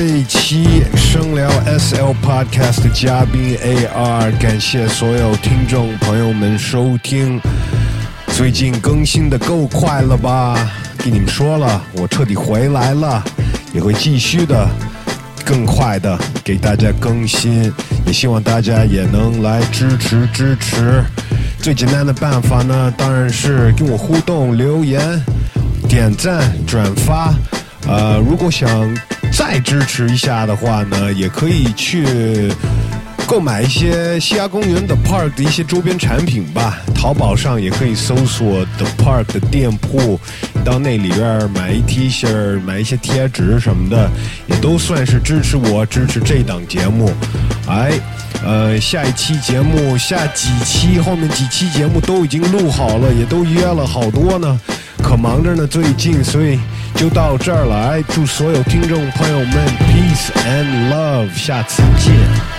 这一期声聊 SL Podcast 的嘉宾 AR，感谢所有听众朋友们收听。最近更新的够快了吧？跟你们说了，我彻底回来了，也会继续的更快的给大家更新，也希望大家也能来支持支持。最简单的办法呢，当然是跟我互动、留言、点赞、转发。呃，如果想再支持一下的话呢，也可以去购买一些西雅公园的 Park 的一些周边产品吧。淘宝上也可以搜索 The Park 的店铺，到那里边买一 T 恤、买一些贴纸什么的，也都算是支持我、支持这档节目。哎，呃，下一期节目、下几期、后面几期节目都已经录好了，也都约了好多呢，可忙着呢，最近，所以就到这儿了。祝所有听众朋友们 peace and love，下次见。